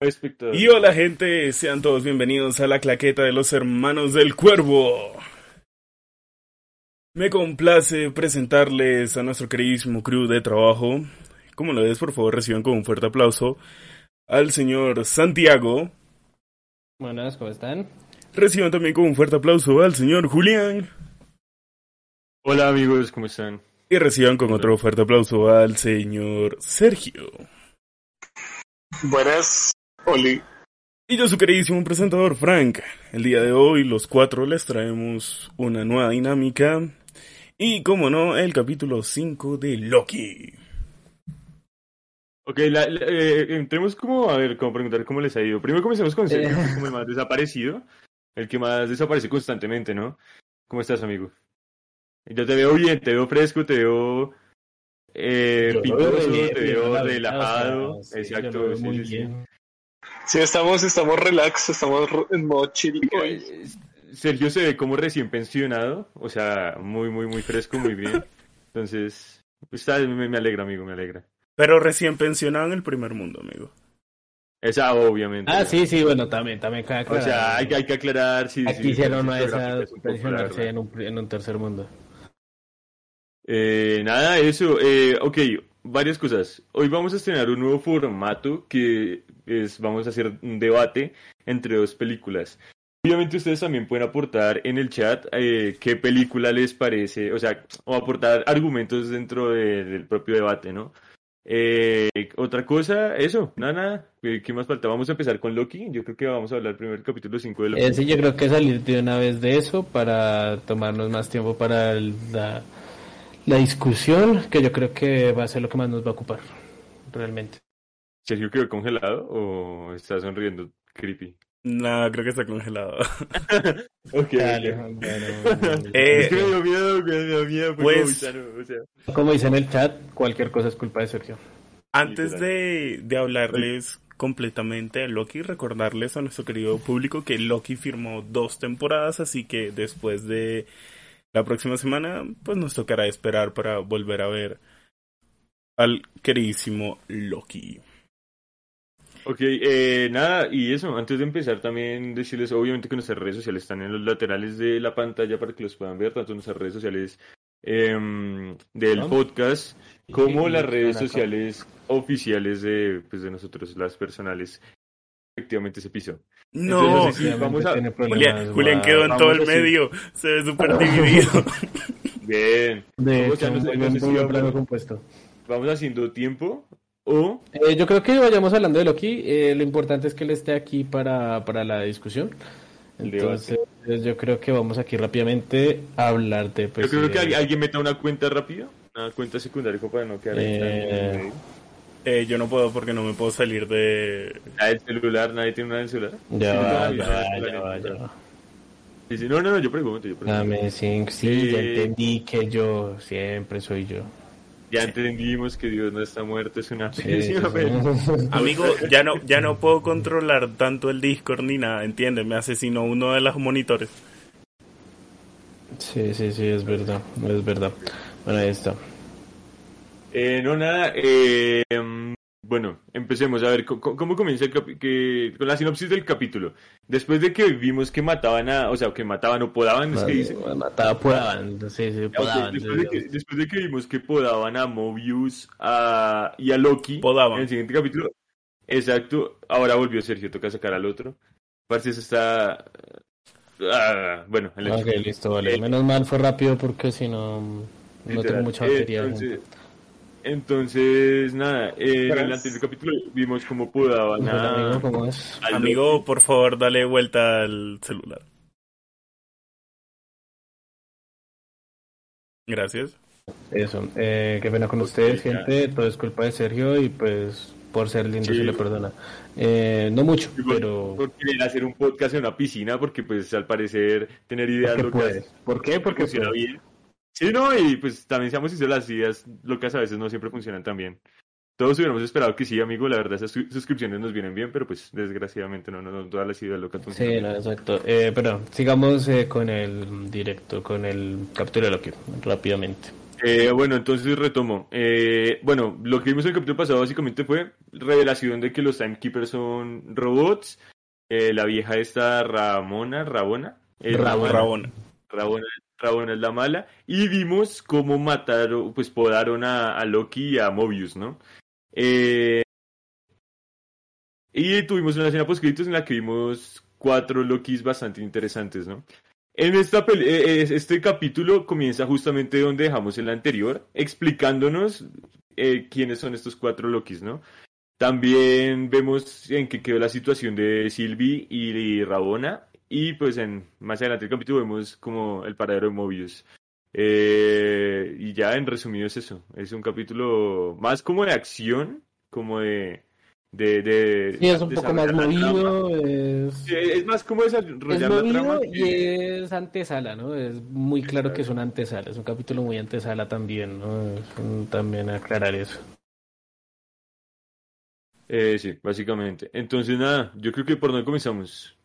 Y hola gente, sean todos bienvenidos a la claqueta de los hermanos del cuervo. Me complace presentarles a nuestro queridísimo crew de trabajo. Como lo ves, por favor reciban con un fuerte aplauso al señor Santiago. Buenas, ¿cómo están? Reciban también con un fuerte aplauso al señor Julián. Hola amigos, ¿cómo están? Y reciban con otro fuerte aplauso al señor Sergio. Buenas, Oli. Y yo, su queridísimo presentador Frank. El día de hoy, los cuatro les traemos una nueva dinámica. Y, como no, el capítulo 5 de Loki. Ok, la, la- eh, entremos como, a ver, como preguntar cómo les ha ido. Primero comencemos con Sergio, como el más desaparecido, el que más desaparece constantemente, ¿no? ¿Cómo estás, amigo? Yo te veo bien, te veo fresco, te veo eh, pintoso, te veo relajado. Exacto, yo lo veo sí, muy sí, sí. Sí, estamos, estamos relax, estamos en modo chill hoy. Eh, Sergio se ve como recién pensionado, o sea, muy, muy, muy fresco, muy bien. Entonces, está, me, me alegra, amigo, me alegra. Pero recién pensionado en el primer mundo, amigo. Esa, obviamente. Ah, sí, sí, bueno, también, también cabe O aclarar. sea, hay, que- hay que aclarar si... Aquí hicieron una de esas pensionarse verdad. en un, en un tercer mundo. Eh, nada, eso. Eh, ok, varias cosas. Hoy vamos a estrenar un nuevo formato que es, vamos a hacer un debate entre dos películas. Obviamente ustedes también pueden aportar en el chat eh, qué película les parece, o sea, o aportar argumentos dentro de- del propio debate, ¿no? Eh, otra cosa, eso, nada, nada. ¿Qué, qué más falta? Vamos a empezar con Loki. Yo creo que vamos a hablar primero del capítulo 5 de Loki. Eh, yo creo que salir de una vez de eso para tomarnos más tiempo para la, la discusión, que yo creo que va a ser lo que más nos va a ocupar, realmente. ¿Sergio quedó congelado o está sonriendo creepy? Nah, creo que está congelado. Ok, Dale, bueno, bueno. Eh, es que me dio miedo, me dio miedo. pues- como Vitano, o sea. Como dice en el chat, cualquier cosa es culpa de Sergio. Antes de, de hablarles completamente de Loki, recordarles a nuestro querido público que Loki firmó dos temporadas, así que después de la próxima semana, pues nos tocará esperar para volver a ver al queridísimo Loki. Ok, eh, nada, y eso, antes de empezar también decirles, obviamente que nuestras redes sociales están en los laterales de la pantalla para que los puedan ver, tanto nuestras redes sociales em, del ¿No? podcast como las redes sociales oficiales de, pues, de nosotros, las personales. Efectivamente ese piso. No, sí, vamos a- Tiene problemas, Julián, Julián quedó en todo el medio, se ve súper dividido. Bien, De Vamos hecho, ya, no sé si vamos- plano compuesto. vamos haciendo tiempo o Eh, yo creo que vayamos hablando de Loki. Eh, lo importante es que él esté aquí para, para la discusión. Entonces, yo creo que vamos aquí rápidamente a hablar de. Pues, Yo creo que eh, alguien, alguien meta una cuenta rápida, una cuenta secundaria para no quedar ahí tan en el Eh, yo no puedo porque no me puedo salir de... Nada del celular, nadie tiene una del celular. Ya Sí, va, no, ya no, va, no, ya no, va, no, no. Sí, sí, no, yo pregunto, yo pregunto. Dame cinco, sí, ya Eh, entendí que yo siempre soy yo. Ya entendimos que Dios no está muerto, es una Sí, pésima sí, sí. Amigo, ya no, ya no puedo controlar tanto el Discord ni nada, ¿entiendes? Me asesinó uno de los monitores. Sí, sí, sí, es verdad, es verdad. Bueno, ahí está. Eh, no, nada, eh, bueno, empecemos a ver co- cómo, comienza el que, con la sinopsis del capítulo. Después de que vimos que mataban a, o sea, que mataban o podaban, es que dice. Mataba, podaban, sí, sí, podaban. después, de que, después de que vimos que podaban a Mobius a, y a Loki Podaban. en el siguiente capítulo, exacto, ahora volvió Sergio, toca sacar al otro. Parce, eso está... ah, bueno, el Ok, listo, vale. Eh, Menos mal fue rápido porque si no, no tengo mucha batería. Entonces, entonces, nada, eh, en el anterior capítulo vimos cómo podaban amigo, a... ¿cómo es? Amigo, por favor, dale vuelta al celular. Gracias. Eso, eh, qué pena con ustedes, ya. gente. Todo es culpa de Sergio y pues por ser lindo Sí. se le perdona. Eh, no mucho, pero Por querer hacer un podcast en una piscina, porque pues al parecer tener ideas porque locas puede. ¿Por qué? Porque funciona puede. bien. Sí, no, y pues también seamos sinceros, las ideas locas a veces no siempre funcionan tan bien. Todos hubiéramos esperado que sí, amigo, la verdad esas su- suscripciones nos vienen bien, pero pues desgraciadamente no, no, no todas las ideas locas Sí, funcionan. no, exacto. Eh, pero sigamos eh, con el directo, con el capítulo de Loki, rápidamente. Eh, bueno, entonces retomo. Eh, bueno, lo que vimos en el capítulo pasado básicamente fue revelación de que los Timekeepers son robots. Eh, la vieja esta Ramona, Rabona. eh, Rabona. Rabona. Rabona, Rabona es la mala. Y vimos cómo mataron, pues podaron a, a Loki y a Mobius, ¿no? Eh, y tuvimos una escena post en la que vimos cuatro Lokis bastante interesantes, ¿no? En esta eh, eh, este capítulo comienza justamente donde dejamos el anterior, explicándonos quiénes son estos cuatro Lokis, ¿no? También vemos en qué quedó la situación de Sylvie y Rabona. Y pues en más adelante del capítulo vemos como el paradero de Mobius. Eh, y ya en resumido es eso. Es un capítulo más como de acción, como de... de, de Sí, es un poco más movido, es, Sí, es más como es desarrollar la trama. movido y que- es antesala, ¿no? Es muy claro que es una antesala, es un capítulo muy antesala también, ¿no? Es también aclarar eso. Eh, sí, básicamente. Entonces, nada, yo creo que por dónde comenzamos.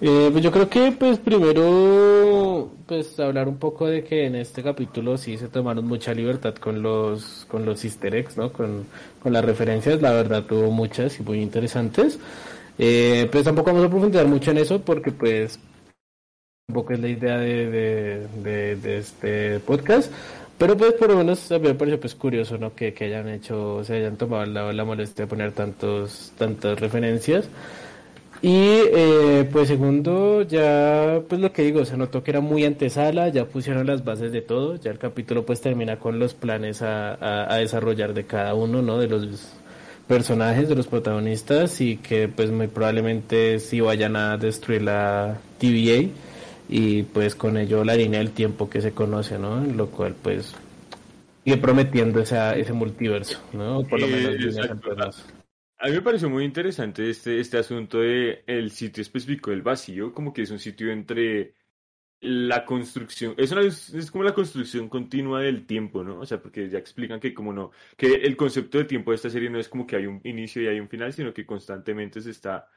Eh, pues yo creo que pues primero pues hablar un poco de que en este capítulo sí se tomaron mucha libertad con los con los easter eggs, ¿no? Con, con las referencias, la verdad tuvo muchas y muy interesantes. Eh, pues tampoco vamos a profundizar mucho en eso porque pues tampoco es la idea de, de, de, de este podcast. Pero pues por lo menos a mí me pareció pues curioso, ¿no? Que, que hayan hecho, se hayan tomado la, la molestia de poner tantos, tantas referencias. Y eh, pues segundo, ya pues lo que digo, se notó que era muy antesala, ya pusieron las bases de todo, ya el capítulo pues termina con los planes a, a, a desarrollar de cada uno, ¿no? De los personajes, de los protagonistas y que pues muy probablemente sí vayan a destruir la TVA y pues con ello la línea del tiempo que se conoce, ¿no? Lo cual pues sigue prometiendo esa, ese multiverso, ¿no? Por lo Eh, menos exacto. A mí me pareció muy interesante este, este asunto de el sitio específico del vacío, como que es un sitio entre la construcción, es, una, es como la construcción continua del tiempo, ¿no? O sea, porque ya explican que como no, que el concepto de tiempo de esta serie no es como que hay un inicio y hay un final, sino que constantemente se está,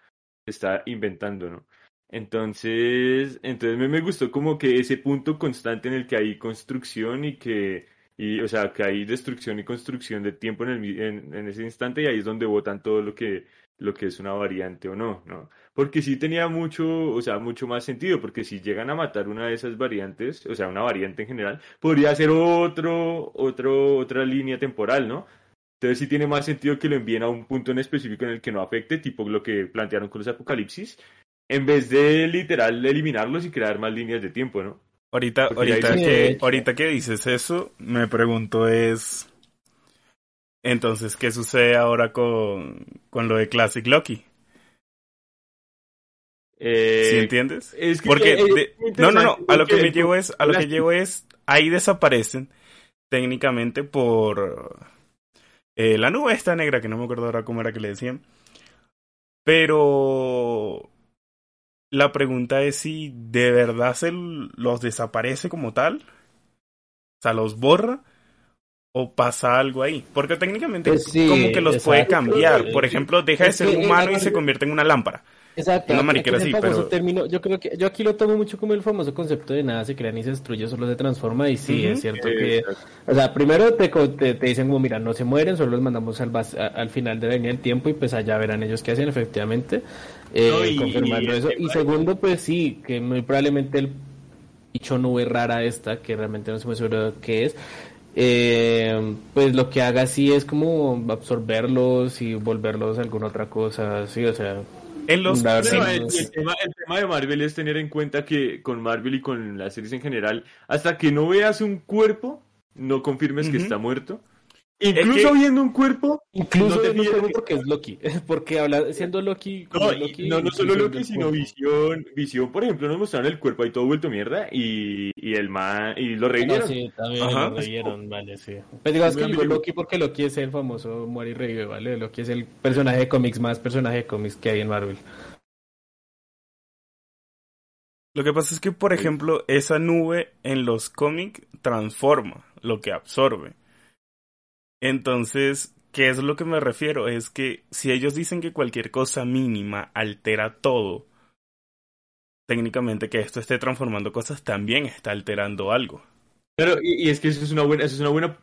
está inventando, ¿no? Entonces, entonces me, me gustó como que ese punto constante en el que hay construcción y que, y, o sea, que hay destrucción y construcción de tiempo en, el, en, en ese instante y ahí es donde votan todo lo que, lo que es una variante o no, ¿no? Porque sí tenía mucho, o sea, mucho más sentido, porque si llegan a matar una de esas variantes, o sea, una variante en general, podría ser otro, otro, otra línea temporal, ¿no? Entonces sí tiene más sentido que lo envíen a un punto en específico en el que no afecte, tipo lo que plantearon con los apocalipsis, en vez de literal eliminarlos y crear más líneas de tiempo, ¿no? Ahorita, ahorita, sí, que, ahorita que dices eso, me pregunto es... Entonces, ¿qué sucede ahora con, con lo de Classic Loki? Eh, ¿Sí entiendes? es que- Porque, eh, de- es no, no, no, a lo que me llevo es, a lo que llevo es, ahí desaparecen técnicamente por eh, la nube esta negra, que no me acuerdo ahora cómo era que le decían. Pero la pregunta es si de verdad se los desaparece como tal, o sea, los borra o pasa algo ahí, porque técnicamente Pues sí, como que los puede cambiar. Por ejemplo, deja de ser humano y eh, se convierte en una lámpara. Exacto, Una mariquera así, pero- término, yo creo que yo aquí lo tomo mucho como el famoso concepto de nada se crea ni se destruye, solo se transforma y sí, es cierto que, exacto. o sea, primero te, te, te dicen como, mira, no se mueren, solo los mandamos al, a- al final de la línea del tiempo y pues allá verán ellos qué hacen, efectivamente, eh, No, y- confirmando y eso. Y segundo, pues sí, que muy probablemente el dicho nube rara esta, que realmente no se me seguro qué es, eh, pues lo que haga sí es como absorberlos y volverlos a alguna otra cosa, sí, o sea, En los Pero el, tema, el tema de Marvel es tener en cuenta que con Marvel y con las series en general, hasta que no veas un cuerpo, no confirmes que está muerto. Incluso que- viendo un cuerpo, Incluso No te no fíes tengo que- porque es Loki, porque habla, siendo Loki, como no, es Loki, no, no solo Loki, sino cuerpo. Visión. Visión, por ejemplo, nos mostraron el cuerpo ahí todo vuelto mierda y, y el man, y lo Ah, revivieron. sí, también Ajá. lo revivieron, vale, sí. Pues digas que digo. Loki porque Loki es el famoso muere y revive, ¿vale? Loki es el personaje de cómics más personaje de cómics que hay en Marvel. Lo que pasa es que, por ejemplo, esa nube en los cómics transforma lo que absorbe. Entonces, ¿qué es lo que me refiero? Es que si ellos dicen que cualquier cosa mínima altera todo, técnicamente que esto esté transformando cosas también está alterando algo. Claro, y, es que eso es una buena, eso es una buena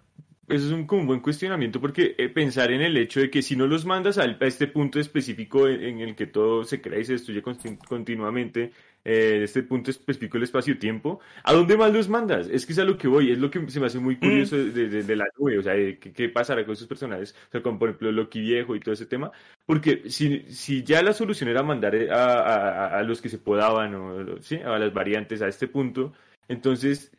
eso es un, como un buen cuestionamiento porque eh, pensar en el hecho de que si no los mandas al- a, este punto específico en, en el que todo se crea y se destruye continuamente, eh, este punto específico del espacio-tiempo, ¿a dónde más los mandas? Es que es a lo que voy, es lo que se me hace muy curioso de, de- de la nube, o sea, de qué, qué pasará con esos personajes, o sea, como por ejemplo Loki viejo y todo ese tema, porque si, si ya la solución era mandar a, a- a- a los que se podaban, o, ¿sí? a las variantes a este punto, entonces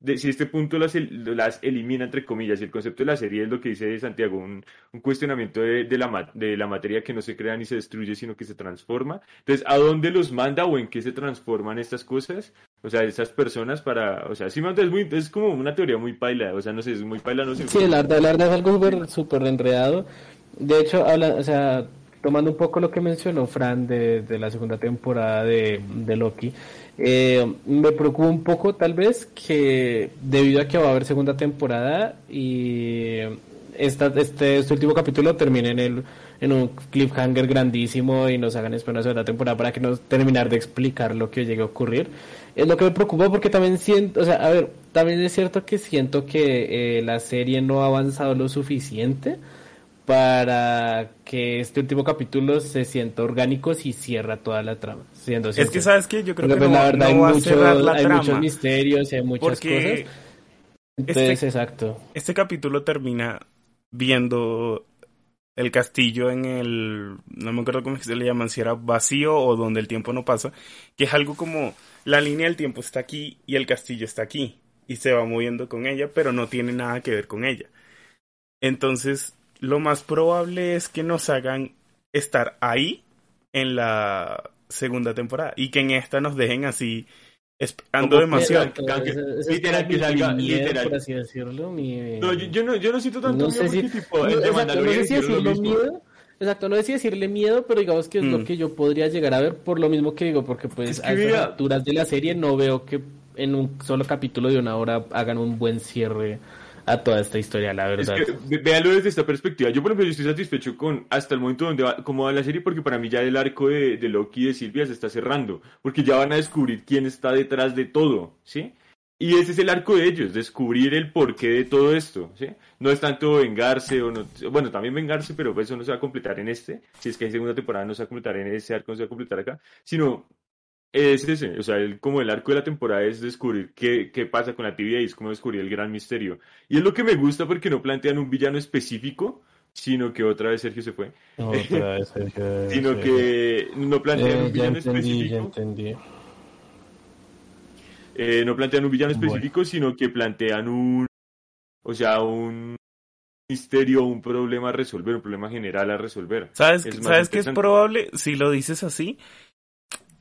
de, si este punto las, el- elimina, entre comillas, el concepto de la serie es lo que dice Santiago, un, cuestionamiento de, la, materia que no se crea ni se destruye, sino que se transforma. Entonces, ¿a dónde los manda o en qué se transforman estas cosas? O sea, estas personas para, o sea, sí, es, muy, es como una teoría muy paila, o sea, no sé, es muy paila, no sé. Sí, la verdad, la verdad es algo súper súper enredado. De hecho, habla, o sea, tomando un poco lo que mencionó Fran de, la segunda temporada de, Loki, eh, me preocupa un poco tal vez que debido a que va a haber segunda temporada y esta, este, este último capítulo termine en, el, un cliffhanger grandísimo y nos hagan esperar una segunda temporada para que nos terminar de explicar lo que llegue a ocurrir. Es lo que me preocupa porque también siento, o sea, a ver, también es cierto que siento que eh, la serie no ha avanzado lo suficiente para que este último capítulo se sienta orgánico y cierra toda la trama. Siendo Es que. ¿sabes qué? Yo creo Porque, que pues, no, la verdad no hay, va a muchos- cerrar la hay trama. muchos misterios y hay muchas Porque cosas. Entonces, este- exacto. este capítulo termina viendo el castillo en el, no me acuerdo cómo que se le llaman, si era vacío o donde el tiempo no pasa, que es algo como la línea del tiempo está aquí y el castillo está aquí y se va moviendo con ella, pero no tiene nada que ver con ella. Entonces, lo más probable es que nos hagan estar ahí en la segunda temporada y que en esta nos dejen así esperando demasiado. es literal, como que mi salga, miedo, literal. por así decirlo. mi- No, yo, yo no, yo no siento tanto no miedo sé si, tipo, no, exacto, no sé si decirlo miedo, exacto, no sé si decirle miedo, pero digamos que es lo Mm. que yo podría llegar a ver por lo mismo que digo, porque pues Es que a estas mira- alturas de la serie no veo que en un solo capítulo de una hora hagan un buen cierre a toda esta historia, la Es verdad. que ve- véalo desde esta perspectiva. Yo, por ejemplo, yo estoy satisfecho con hasta el momento donde va, cómo va la serie, porque para mí ya el arco de, de Loki y de Silvia se está cerrando, porque ya van a descubrir quién está detrás de todo, ¿sí? Y ese es el arco de ellos, descubrir el porqué de todo esto, ¿sí? No es tanto vengarse o no, bueno, también vengarse, pero eso no se va a completar en este, si es que en segunda temporada no se va a completar en ese arco, no se va a completar acá, sino es ese, o sea, el, como el arco de la temporada es descubrir qué, qué pasa con la TVA y es como descubrir el gran misterio. Y es lo que me gusta porque no plantean un villano específico, sino que otra vez Sergio se fue, Otra vez, Sergio, sino sí. que no plantean Eh, un ya villano entendí, ya específico, entendí. eh, no plantean un villano Bueno. específico, sino que plantean un, o sea, un misterio, un problema a resolver, un problema general a resolver. ¿Sabes, Es ¿sabes que es probable, si lo dices así,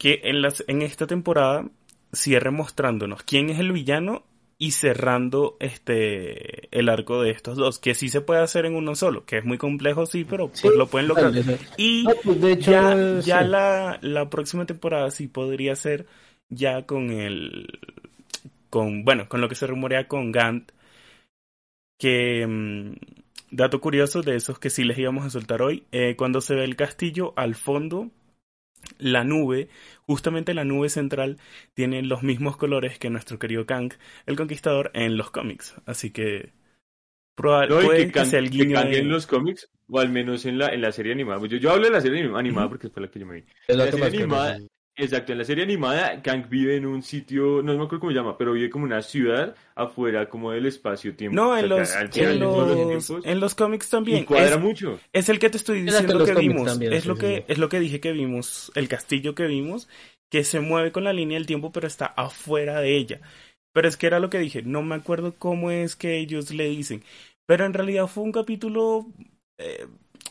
que en, las, en esta temporada cierre mostrándonos quién es el villano y cerrando este el arco de estos dos, que sí se puede hacer en uno solo, que es muy complejo, sí, pero pues Sí, lo pueden lograr. Y Ah, pues, de hecho, ya, ya sí. la, la próxima temporada sí podría ser ya con el con bueno con lo que se rumorea con Gant que mm, dato curioso de esos que sí les íbamos a soltar hoy eh, cuando se ve el castillo al fondo la nube justamente la nube central tiene los mismos colores que nuestro querido Kang el Conquistador en los cómics así que proba- No, y puede que, que can- sea el que guiño cambien de- los cómics, o al menos en la, en la serie animada. Yo, yo hablo de la serie anim- animada porque fue la que yo me vi. La serie animada. Exacto, en la serie animada, Kang vive en un sitio, no me acuerdo cómo se llama, pero vive como una ciudad afuera como del espacio-tiempo. no O sea, en los en los, tiempos, en los cómics y también cuadra Es- mucho. Es el que te estoy diciendo los que vimos. también, es sí, lo que sí. es lo que dije que vimos, el castillo que vimos, que se mueve con la línea del tiempo, pero está afuera de ella. Pero es que era lo que dije, no me acuerdo cómo es que ellos le dicen. Pero en realidad fue un capítulo, eh,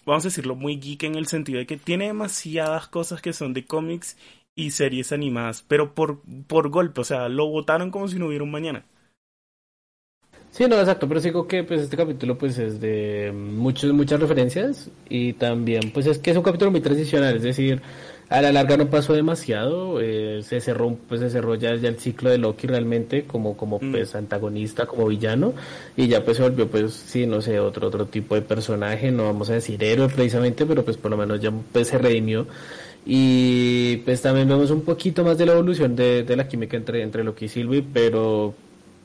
vamos a decirlo, muy geek en el sentido de que tiene demasiadas cosas que son de cómics y series animadas, pero por, por golpe, o sea, lo votaron como si no hubiera un mañana. Sí, no, exacto, pero sigo que pues este capítulo pues es de muchos, muchas referencias y también pues es que es un capítulo muy transicional, es decir, a la larga no pasó demasiado, eh, se cerró pues se cerró ya, ya el ciclo de Loki realmente como como Mm. pues antagonista, como villano y ya pues se volvió pues sí, no sé, otro otro tipo de personaje, no vamos a decir héroe precisamente, pero pues por lo menos ya pues se redimió y pues también vemos un poquito más de la evolución de, de la química entre entre Loki y Sylvie, pero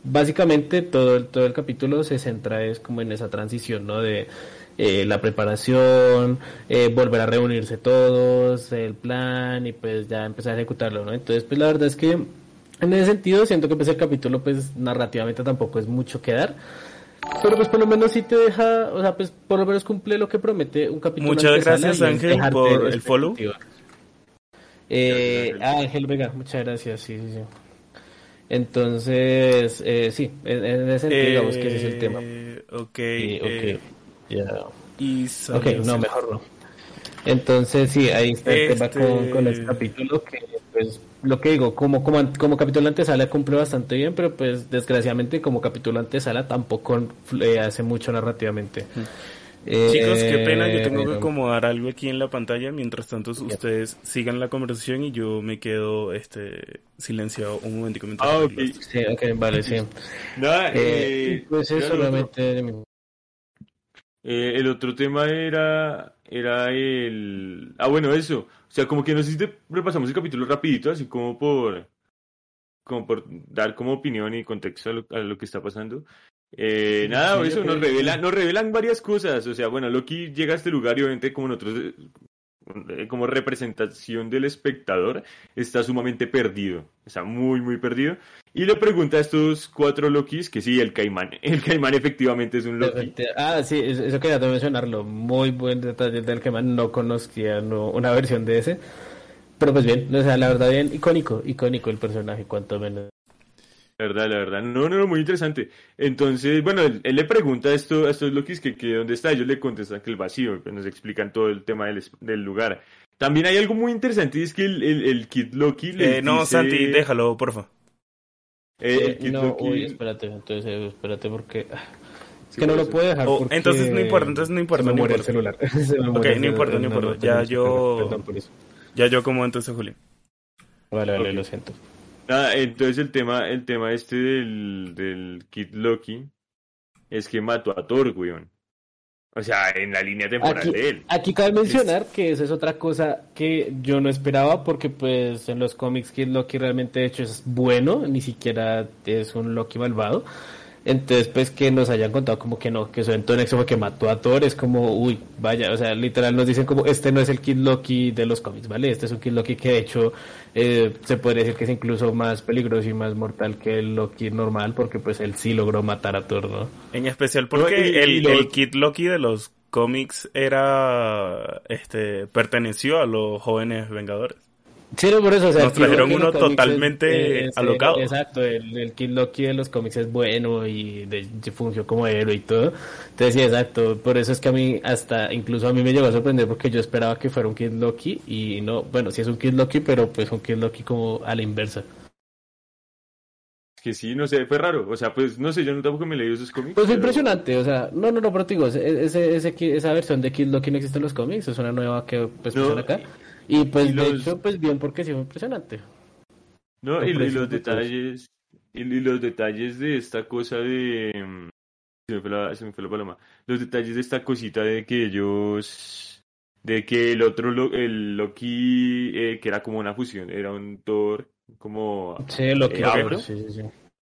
básicamente todo el, todo el capítulo se centra es como en esa transición, ¿no? De eh, la preparación, eh, volver a reunirse todos, el plan y pues ya empezar a ejecutarlo, ¿no? Entonces, pues la verdad es que en ese sentido siento que pues el capítulo pues narrativamente tampoco es mucho que dar. Pero pues por lo menos sí te deja, o sea, pues por lo menos cumple lo que promete un capítulo. Muchas gracias Ángel por el follow. Eh, ah, Ángel Vega, muchas gracias, sí, sí, sí. Entonces, eh, sí, en, ese sentido digamos que ese es el tema. Ok. okay. Ya. ok, no, mejor no. Entonces, sí, ahí está el tema con, con este capítulo, que pues lo que digo, como, como, como capítulo antesala cumple bastante bien, pero pues desgraciadamente como capítulo antesala tampoco eh, hace mucho narrativamente. Chicos, qué pena, yo tengo que eh, acomodar algo aquí en la pantalla, mientras tanto ustedes sigan la conversación y yo me quedo este silenciado un momentico Ah, ok, sí, ok, vale, sí. No, eh, pues eso solamente... Eh, el otro tema era, era el... Ah, bueno, eso. O sea, como que no sé si te repasamos el capítulo rapidito, así como por, como por dar como opinión y contexto a lo, que está pasando. Eh, nada, eso nos revelan, nos revelan varias cosas. O sea, bueno, Loki llega a este lugar y obviamente como nosotros eh, como representación del espectador, está sumamente perdido, está muy, muy perdido. Y le pregunta a estos cuatro Lokis que sí, el caimán, el caimán efectivamente es un Loki. Ah, sí, eso quería mencionarlo, muy buen detalle del caimán, no conocía una versión de ese. Pero pues bien, o sea, la verdad bien, icónico, icónico el personaje, cuanto menos. La verdad, la verdad. No, no, no, muy interesante. Entonces, bueno, él, le pregunta a, esto, a estos Lokis que, que dónde está. Ellos le contestan que el vacío. Pues nos explican todo el tema del, del lugar. También hay algo muy interesante y es que el, el, el Kid Loki le eh, No, Santi, déjalo, porfa. Eh, el Kid no, Loki... Uy, espérate, entonces, eh, espérate porque... Ah, es que no lo puede dejar oh, Entonces no importa, entonces no importa. Se me no muere importa. el celular. ok, no importa, no, importa. ya yo... Perdón por eso. Ya yo como entonces, Julio. Vale, vale, lo siento. Nada, entonces el tema, el tema este del, del Kid Loki es que mató a Thor, weón. O sea, en la línea temporal de él. Aquí cabe mencionar que esa es otra cosa que yo no esperaba porque pues en los cómics Kid Loki realmente de hecho es bueno, ni siquiera es un Loki malvado. Entonces, pues que nos hayan contado como que no, que su nexo fue que mató a Thor, es como, uy, vaya, o sea, literal nos dicen como, este no es el Kid Loki de los cómics, ¿vale? Este es un Kid Loki que de hecho eh, se podría decir que es incluso más peligroso y más mortal que el Loki normal, porque pues él sí logró matar a Thor, ¿no? En especial porque el, el Kid Loki de los cómics era, este, perteneció a los jóvenes Vengadores. Sí, no, por eso, o sea, Nos trajeron uno totalmente alocado. Exacto, el, el Kid Loki de los cómics es bueno y de, fungió como héroe y todo. Entonces, sí, exacto. Por eso es que a mí, hasta incluso a mí me llegó a sorprender porque yo esperaba que fuera un Kid Loki y no, bueno, sí es un Kid Loki, pero pues un Kid Loki como a la inversa. Es que sí, no sé, fue raro. O sea, pues no sé, yo no tampoco me leí esos cómics. Pues fue impresionante, o sea, no, no, no, pero te digo, ese, ese, esa versión de Kid Loki no existe en los cómics, es una nueva que pues no, acá. Y pues de hecho, pues bien, porque sí fue impresionante. No, y, los detalles, y, los detalles de esta cosa de... Mm, se me, fue la, se me fue la paloma. Los detalles de esta cosita de que ellos... De que el otro, el Loki, eh, que era como una fusión, era un Thor como... Sí, Loki eh, afro. Sí, sí,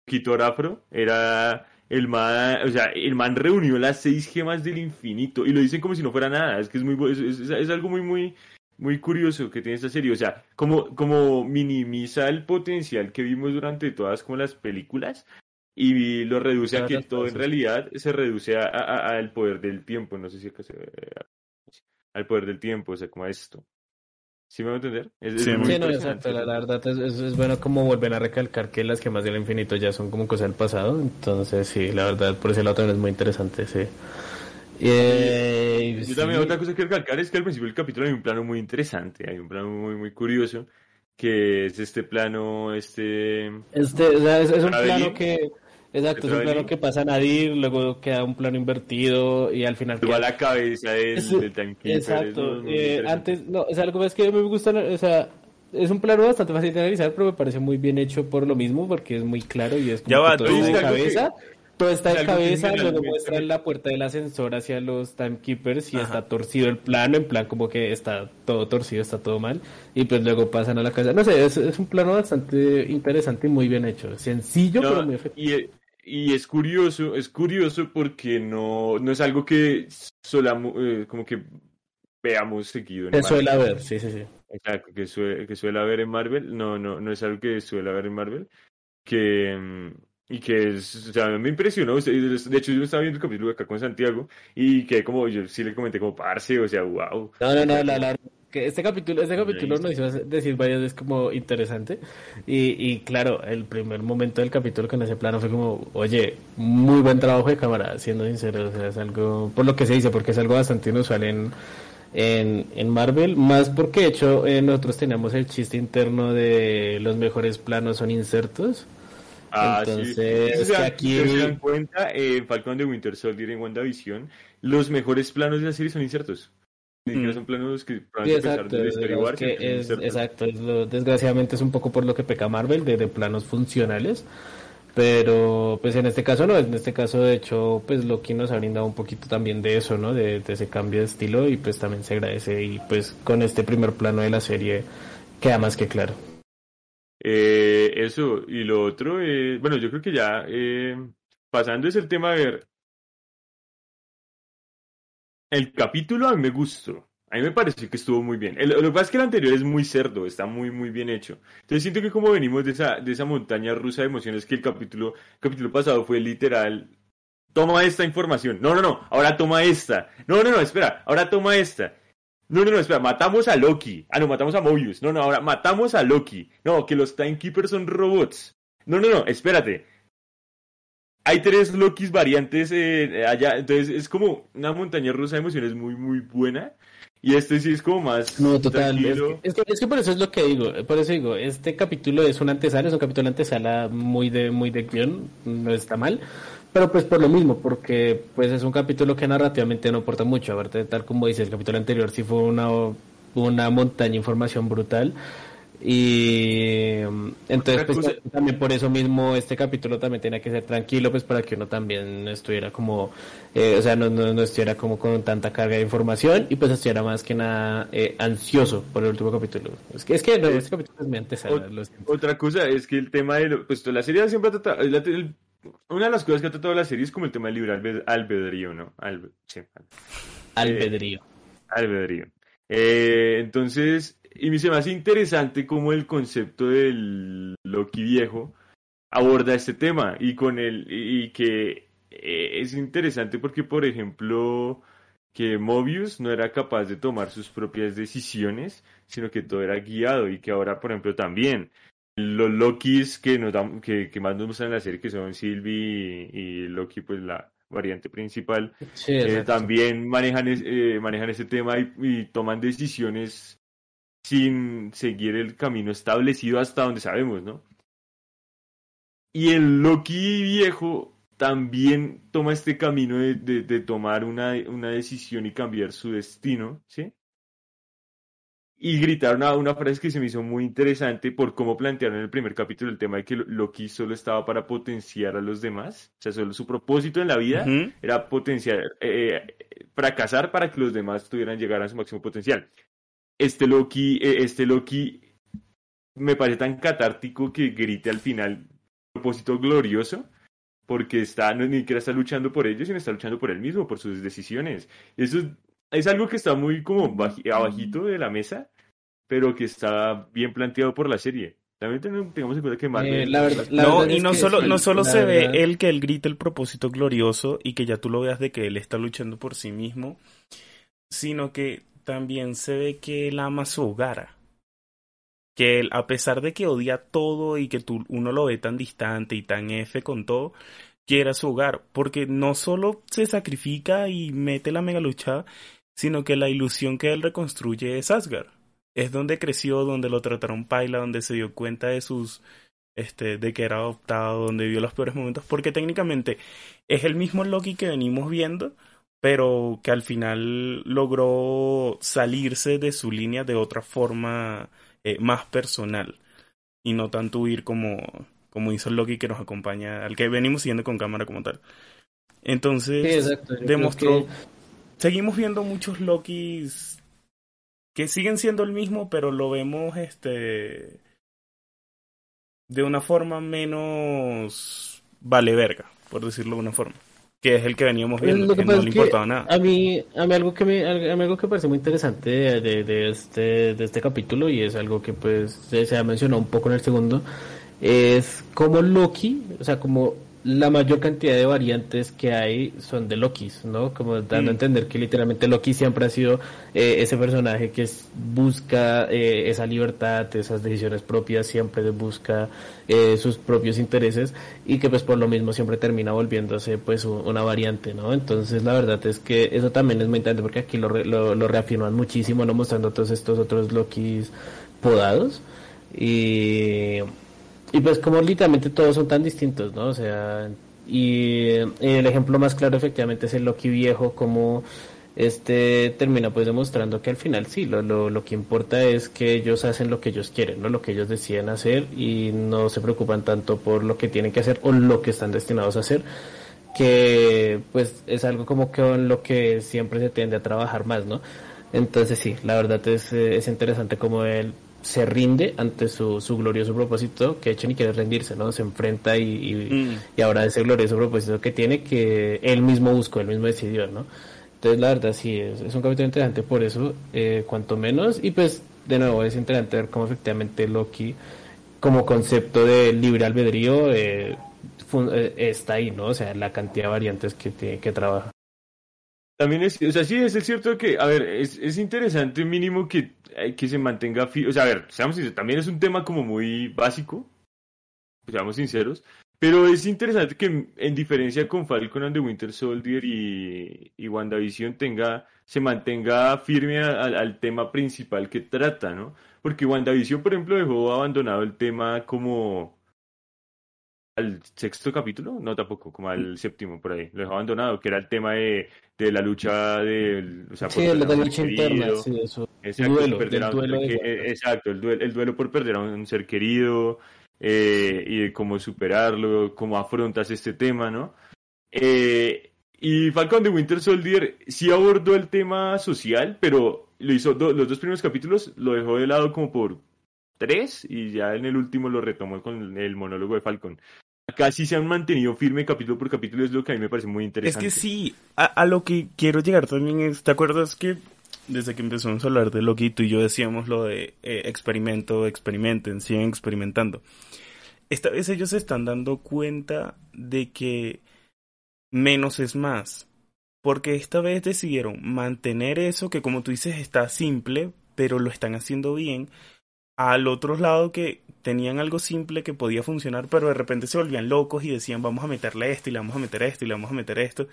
sí. Afro, era el man, o sea, el man reunió las seis gemas del infinito y lo dicen como si no fuera nada. Es que es muy, es, es, es algo muy, muy, muy curioso que tiene esta serie. O sea, como, como minimiza el potencial que vimos durante todas como las películas y lo reduce a que todo en realidad se reduce al poder del tiempo. No sé si se, al poder del tiempo, o sea, como a esto. ¿Sí me va a entender? sí, no, exacto. La, verdad es, es, bueno como volver a recalcar que las gemas del infinito ya son como cosas del pasado. Entonces, sí, la verdad, por ese lado también es muy interesante, sí. Eh, Yo también otra cosa que recalcar es que al principio del capítulo hay un plano muy interesante, hay un plano muy muy curioso que es este plano, este... Este, o sea, es, un plano que... Exacto, es un plano que pasa a Nadir, luego queda un plano invertido y al final... Queda... la cabeza del, tanque. Exacto. Eh, antes, no, o sea, algo es que me gusta, o sea, es un plano bastante fácil de analizar, pero me parece muy bien hecho por lo mismo, porque es muy claro y es como ya va, todo tú, cabeza. Todo está en cabeza, luego muestran la puerta del ascensor hacia los timekeepers y está torcido el plano, en plan como que está todo torcido, está todo mal, y pues luego pasan a la casa. No sé, es, un plano bastante interesante y muy bien hecho. Sencillo, pero muy efectivo. Y, y es curioso, es curioso porque no, no es algo que solamos, eh, como que veamos seguido. En que suele haber, sí, sí, sí. Exacto, que suele, que suele haber en Marvel. No, no, no es algo que suele haber en Marvel. Que, mm, y que es, o sea, me impresionó. De hecho, yo estaba viendo el capítulo acá con Santiago y que como yo sí le comenté como parce, o sea, wow. No, no, no, la, la, que este capítulo, este capítulo nos hizo decir varias veces como interesante. Y, y claro, el primer momento del capítulo con ese plano fue como, oye, muy buen trabajo de cámara, siendo sincero. O sea, es algo, por lo que se dice, porque es algo bastante inusual en, en, en Marvel. Más porque, de hecho, eh, nosotros teníamos el chiste interno de los mejores planos son insertos. Ah, Entonces, sí. aquí... Si se dan cuenta, en eh, Falcon de Winter Soldier en WandaVision, los mejores planos de la serie son insertos. Mm. Son planos que sí, exacto, que es, exacto es lo, desgraciadamente es un poco por lo que peca Marvel de, de, planos funcionales pero pues en este caso no en este caso de hecho pues Loki nos ha brindado un poquito también de eso no de, de ese cambio de estilo y pues también se agradece y pues con este primer plano de la serie queda más que claro eh, eso y lo otro eh, bueno yo creo que ya eh, pasando es el tema de ver el capítulo a mí me gustó. A mí me pareció que estuvo muy bien. lo que pasa es que el anterior es muy cerdo, está muy, muy bien hecho. Entonces siento que como venimos de esa, de esa montaña rusa de emociones que el capítulo, capítulo pasado fue literal, toma esta información. No, no, no, ahora toma esta. No, no, no, espera, ahora toma esta. No, no, no, espera, matamos a Loki. Ah, no, matamos a Mobius. No, no, ahora matamos a Loki. No, que los Timekeepers son robots. No, no, no, espérate hay tres Lokis variantes eh, allá, entonces es como una montaña rusa de emociones muy, muy buena. Y este sí es como más. No, total. Es que, es que, por eso es lo que digo. Por eso digo, este capítulo es un antesala, es un capítulo antesala muy de, muy de guion, no está mal. Pero pues por lo mismo, porque pues es un capítulo que narrativamente no aporta mucho. Aparte tal como dice, el capítulo anterior sí fue una, una montaña de información brutal. Y entonces pues, también por eso mismo este capítulo también tenía que ser tranquilo pues para que uno también estuviera como, eh, o sea, no, no, estuviera como con tanta carga de información y pues estuviera más que nada eh, ansioso por el último capítulo. Es que, es que no, este capítulo es muy Otra cosa es que el tema de, pues la serie siempre ha tratado, una de las cosas que ha tratado la serie es como el tema del libre albedrío, ¿no? albedrío. albedrío. Eh, entonces, y me se me hace interesante cómo el concepto del Loki viejo aborda este tema y con el y que eh, es interesante porque por ejemplo que Mobius no era capaz de tomar sus propias decisiones, sino que todo era guiado y que ahora por ejemplo también los Lokis que nos que, que más nos gustan en la serie que son Sylvie y, Loki pues la variante principal eh, también manejan eh, manejan ese tema y toman decisiones sin seguir el camino establecido hasta donde sabemos, ¿no? Y el Loki viejo también toma este camino de, de, tomar una, una, decisión y cambiar su destino, ¿sí? Y gritar una, una, frase que se me hizo muy interesante por cómo plantearon en el primer capítulo el tema de que Loki solo estaba para potenciar a los demás. O sea, solo su propósito en la vida era potenciar, eh, fracasar para que los demás tuvieran llegar a su máximo potencial este Loki, eh, este Loki me parece tan catártico que grite al final propósito glorioso, porque está, no ni siquiera está luchando por ellos, sino está luchando por él mismo, por sus decisiones. Eso es, algo que está muy como abajito de la mesa, pero que está bien planteado por la serie. También tengamos en cuenta que Marvel... Eh, no, y no solo, no solo se ve él que él grita el propósito glorioso y que ya tú lo veas de que él está luchando por sí mismo, sino que también se ve que él ama su hogar. Que él, a pesar de que odia todo y que tú, uno lo ve tan distante y tan F con todo, quiere su hogar. Porque no solo se sacrifica y mete la mega lucha, sino que la ilusión que él reconstruye es Asgard. Es donde creció, donde lo trataron paila, donde se dio cuenta de sus este, de que era adoptado, donde vio los peores momentos, porque técnicamente es el mismo Loki que venimos viendo, pero que al final logró salirse de su línea de otra forma eh, más personal y no tanto huir como, como hizo Loki que nos acompaña, al que venimos siguiendo con cámara como tal. Entonces, demostró... Seguimos viendo muchos Lokis que siguen siendo el mismo, pero lo vemos este de una forma menos vale verga, por decirlo de una forma. Que es el que veníamos viendo, que, no le importaba nada. A mí, a mí algo que me, a mí algo que parece muy interesante de, de, este, de este capítulo, y es algo que pues se, se ha mencionado un poco en el segundo, es como Loki, o sea, como la mayor cantidad de variantes que hay son de Lokis, ¿no? Como dando a mm. entender que literalmente Loki siempre ha sido eh, ese personaje que busca eh, esa libertad, esas decisiones propias, siempre busca eh, sus propios intereses y que pues por lo mismo siempre termina volviéndose pues una variante, ¿no? Entonces la verdad es que eso también es muy interesante porque aquí lo, lo, lo reafirman muchísimo, ¿no? Mostrando todos estos otros Lokis podados y y pues como literalmente todos son tan distintos, ¿no? O sea, y el ejemplo más claro efectivamente es el Loki viejo, como este termina pues demostrando que al final sí, lo, lo, lo, que importa es que ellos hacen lo que ellos quieren, ¿no? Lo que ellos deciden hacer y no se preocupan tanto por lo que tienen que hacer o lo que están destinados a hacer, que pues es algo como que en lo que siempre se tiende a trabajar más, ¿no? Entonces sí, la verdad es, es interesante como él se rinde ante su, su glorioso propósito, que hecho ni quiere rendirse, ¿no? Se enfrenta y, y, ahora ese glorioso propósito que tiene que él mismo buscó, él mismo decidió, ¿no? Entonces, la verdad, sí, es, es un capítulo interesante por eso, eh, cuanto menos, y pues, de nuevo, es interesante ver cómo efectivamente Loki, como concepto de libre albedrío, eh, eh, está ahí, ¿no? O sea, la cantidad de variantes que, tiene, que trabaja. También es, o sea, sí, es cierto que, a ver, es, es interesante mínimo que, eh, que se mantenga, o sea, a ver, seamos sinceros, también es un tema como muy básico, seamos sinceros, pero es interesante que en diferencia con Falcon and the Winter Soldier y, y WandaVision tenga, se mantenga firme al, al tema principal que trata, ¿no? Porque WandaVision, por ejemplo, dejó abandonado el tema como al sexto capítulo, no tampoco, como al séptimo por ahí, lo dejó abandonado, que era el tema de, de la lucha de, o sea, sí, por la lucha interna, sí, eso. Exacto, duelo, perder duelo que, exacto el, duelo, el duelo por perder a un ser querido eh, y de cómo superarlo, cómo afrontas este tema, ¿no? Eh, y Falcon de Winter Soldier sí abordó el tema social, pero lo hizo los dos primeros capítulos, lo dejó de lado como por tres y ya en el último lo retomó con el monólogo de Falcon acá sí se han mantenido firme capítulo por capítulo, es lo que a mí me parece muy interesante. Es que sí, a, lo que quiero llegar también es, ¿te acuerdas que desde que empezamos a hablar de Loki, tú y yo decíamos lo de eh, experimento, experimenten, siguen experimentando? Esta vez ellos se están dando cuenta de que menos es más. Porque esta vez decidieron mantener eso que como tú dices está simple, pero lo están haciendo bien. Al otro lado que tenían algo simple que podía funcionar, pero de repente se volvían locos y decían vamos a meterle esto y le vamos a meter esto y le vamos a meter esto.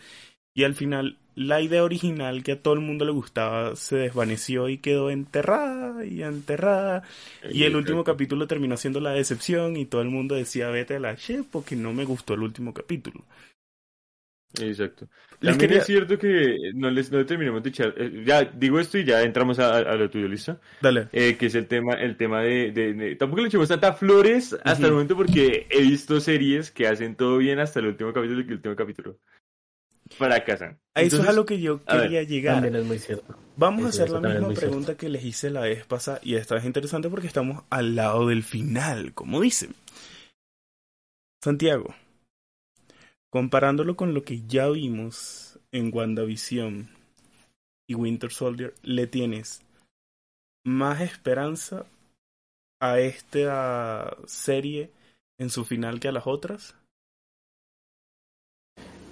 Y al final la idea original que a todo el mundo le gustaba se desvaneció y quedó enterrada y enterrada. Y el último capítulo terminó siendo la decepción y todo el mundo decía vete a la che porque no me gustó el último capítulo. Exacto. También es cierto que no les no terminamos de echar. Eh, ya digo esto y ya entramos a, a lo tuyo, ¿listo? Dale. Eh, que es el tema, el tema de, de, Tampoco le echamos tanta flores hasta el momento porque he visto series que hacen todo bien hasta el último capítulo y que el último capítulo fracasan. A eso es a lo que yo quería llegar. Es muy cierto. Vamos a hacer la misma pregunta que les hice la vez pasada y esta es interesante porque estamos al lado del final, como dicen. Santiago, Comparándolo con lo que ya vimos en WandaVision y Winter Soldier, ¿le tienes más esperanza a esta serie en su final que a las otras?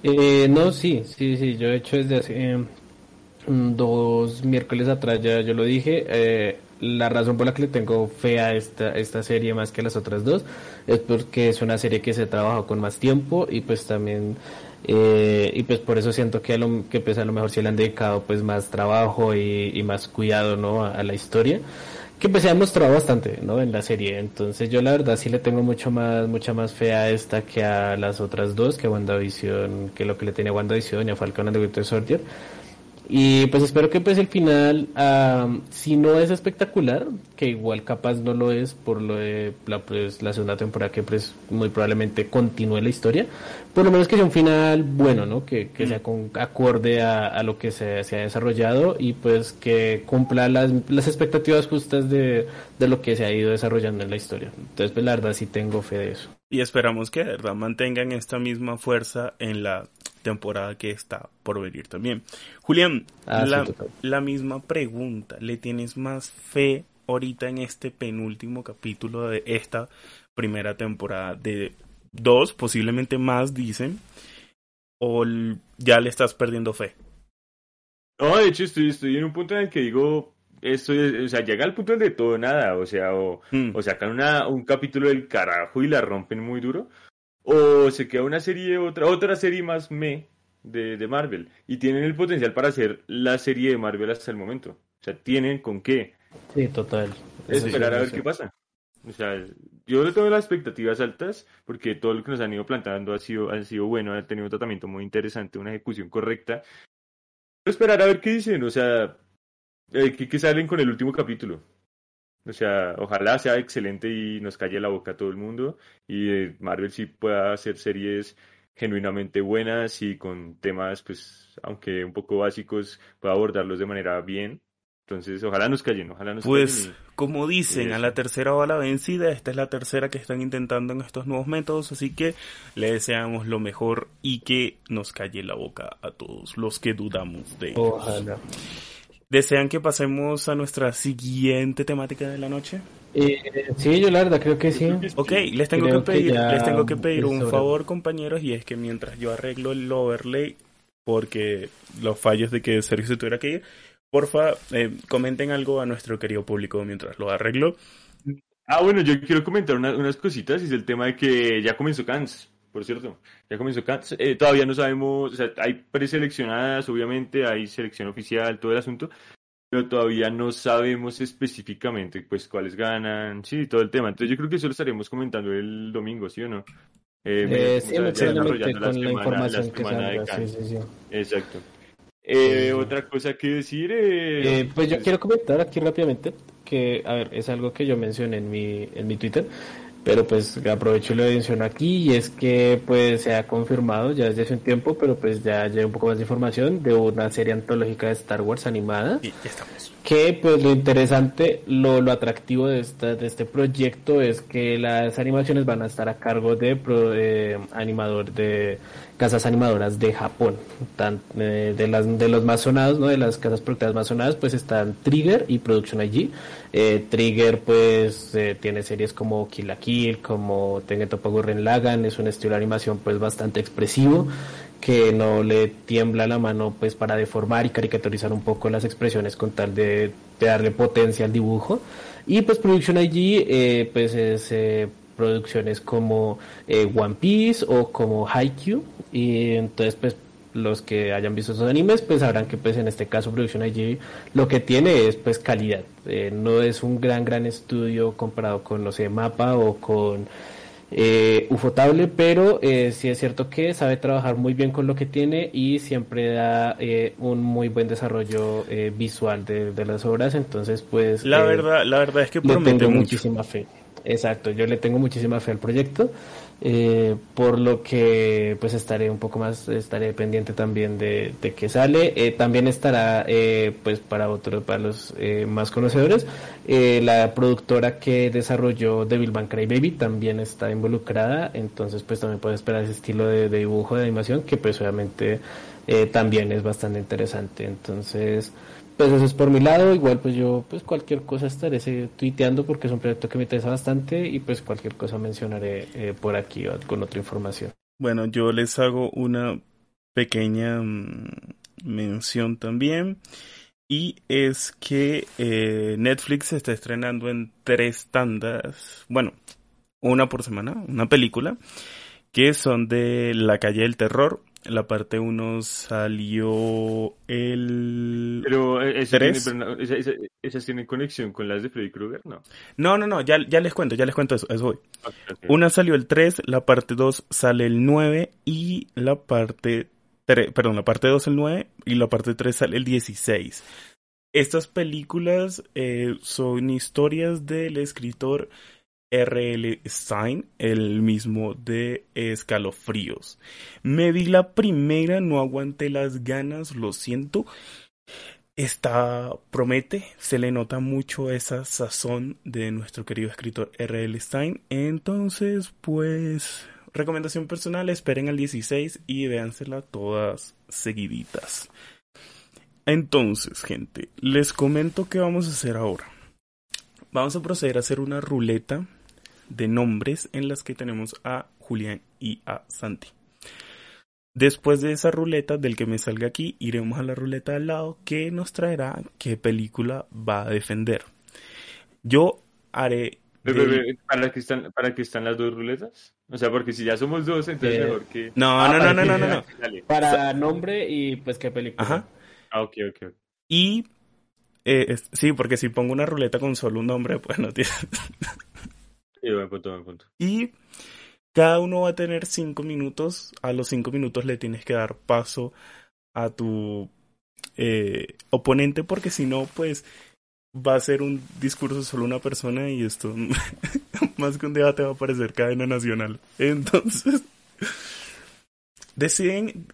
Eh, no, sí, sí, sí. Yo he hecho desde hace mm, dos miércoles atrás ya yo lo dije. Eh, la razón por la que le tengo fe a esta, esta serie más que las otras dos es porque es una serie que se trabaja con más tiempo y pues también eh, y pues por eso siento que a lo, que pues a lo mejor se le han dedicado pues más trabajo y, más cuidado no a, la historia que pues se ha mostrado bastante no en la serie. Entonces yo la verdad sí le tengo mucho más mucha más fe a esta que a las otras dos que a WandaVision que lo que le tenía WandaVision y a Falcon and the Winter Soldier Y pues espero que pues el final, si no es espectacular, que igual capaz no lo es por lo de la, pues, la segunda temporada que pues muy probablemente continúe la historia, por lo menos que sea un final bueno, ¿no? Que, que sea con acorde a, lo que se, se, ha desarrollado y pues que cumpla las, las expectativas justas de, de lo que se ha ido desarrollando en la historia. Entonces pues la verdad sí tengo fe de eso. Y esperamos que de verdad mantengan esta misma fuerza en la temporada que está por venir también. Julián, ah, la, misma pregunta, ¿le tienes más fe ahorita en este penúltimo capítulo de esta primera temporada de dos, posiblemente más, dicen, o ya le estás perdiendo fe? No, de hecho estoy, estoy en un punto en el que digo, esto o sea, llega al punto de todo nada, o sea, o, hmm. o sacan una, un capítulo del carajo y la rompen muy duro, o se queda una serie, otra, otra serie más me de, de, Marvel. Y tienen el potencial para hacer la serie de Marvel hasta el momento. O sea, tienen con qué. Sí, total. Esperar a ver qué pasa. O sea, yo le tengo las expectativas altas porque todo lo que nos han ido plantando ha sido, ha sido bueno, ha tenido un tratamiento muy interesante, una ejecución correcta. esperar a ver qué dicen, o sea, eh, ¿qué, salen con el último capítulo? O sea, ojalá sea excelente y nos calle la boca a todo el mundo y eh, Marvel sí pueda hacer series genuinamente buenas y con temas, pues, aunque un poco básicos, pueda abordarlos de manera bien. Entonces, ojalá nos callen, ojalá nos Pues, como dicen, a la tercera va la vencida. Esta es la tercera que están intentando en estos nuevos métodos. Así que le deseamos lo mejor y que nos calle la boca a todos los que dudamos de ellos. Ojalá. ¿Desean que pasemos a nuestra siguiente temática de la noche? Eh, sí, yo la verdad creo que sí. Ok, les tengo que pedir, les tengo que pedir un favor, compañeros, y es que mientras yo arreglo el overlay, porque los fallos de que Sergio se tuviera que ir, porfa, eh, comenten algo a nuestro querido público mientras lo arreglo. Ah, bueno, yo quiero comentar unas cositas, y es el tema de que ya comenzó Cans por cierto. Ya comenzó. Eh, todavía no sabemos, o sea, hay preseleccionadas, obviamente, hay selección oficial, todo el asunto, pero todavía no sabemos específicamente, pues, cuáles ganan, sí, todo el tema. Entonces, yo creo que eso lo estaremos comentando el domingo, ¿sí o no? Eh, eh sí, desarrollando la semana, información de Cans. Sí, sí, Exacto. Eh, otra cosa que decir. Eh, eh, pues yo quiero comentar aquí rápidamente que, a ver, es algo que yo mencioné en mi, en mi Twitter pero pues aprovecho y lo menciono aquí y es que pues se ha confirmado ya desde hace un tiempo, pero pues ya hay un poco más de información de una serie antológica de Star Wars animada. Y ya estamos. Que pues lo interesante, lo, lo atractivo de, esta, de este proyecto es que las animaciones van a estar a cargo de, de animador de casas animadoras de Japón. Tan, eh, de, las, de los más sonados, ¿no? de las casas productoras más sonadas, pues están Trigger y Production IG. Eh, Trigger pues eh, tiene series como Kill la Kill, como Tengeto Gurren Lagan, es un estilo de animación pues bastante expresivo que no le tiembla la mano pues para deformar y caricaturizar un poco las expresiones con tal de, darle potencia al dibujo. Y pues Production IG pues es producciones como One Piece o como Haikyuu y entonces pues los que hayan visto esos animes pues sabrán que pues en este caso Production IG lo que tiene es pues calidad. Eh, no es un gran gran estudio comparado con no sé Mapa o con eh, Ufotable pero eh, sí es cierto que sabe trabajar muy bien con lo que tiene y siempre da eh, un muy buen desarrollo visual de, de, las obras. Entonces pues la verdad la verdad es que promete tengo muchísima fe. Exacto yo le tengo muchísima fe al proyecto eh, por lo que pues estaré un poco más estaré pendiente también de, de que sale. Eh, también estará eh, pues para otros para los eh, más conocedores la productora que desarrolló Devil May Cry Baby también está involucrada. Entonces pues también puede esperar ese estilo de, de dibujo de animación que pues obviamente también es bastante interesante. Entonces pues eso es por mi lado, igual pues yo pues cualquier cosa estaré tuiteando porque es un proyecto que me interesa bastante y pues cualquier cosa mencionaré eh, por aquí o con otra información. Bueno, yo les hago una pequeña mm, mención también y es que eh, Netflix está estrenando en tres tandas, bueno, una por semana, una película que son de La calle del terror, la parte 1 salió el. Pero, eh, ¿esas tienen conexión con las de Freddy Krueger? No. No, no, no, ya, ya les cuento, ya les cuento eso, eso voy. Una salió el 3, la parte 2 sale el 9 y la parte perdón, la parte 2 el 9 y la parte 3 sale el 16. Estas películas eh, son historias del escritor R.L. Stein, el mismo de Escalofríos. Me vi la primera, no aguanté las ganas, lo siento. Está, promete, se le nota mucho esa sazón de nuestro querido escritor R.L. Stein. Entonces, pues, recomendación personal, esperen al 16 y véansela todas seguiditas. Entonces, gente, les comento qué vamos a hacer ahora. Vamos a proceder a hacer una ruleta de nombres en las que tenemos a Julián y a Santi. Después de esa ruleta del que me salga aquí, iremos a la ruleta al lado que nos traerá qué película va a defender. Yo haré... ¿Para, qué están, ¿Para qué están las dos ruletas? O sea, porque si ya somos dos, entonces mejor que... No, no, no, no, no, no, Para nombre y pues qué película. Ajá. Ah, ok, ok. Y... Eh, sí, porque si pongo una ruleta con solo un nombre, pues no tiene... Y cada uno va a tener cinco minutos. A los cinco minutos le tienes que dar paso a tu eh, oponente porque si no, pues va a ser un discurso solo una persona y esto más que un debate va a parecer cadena nacional. Entonces, deciden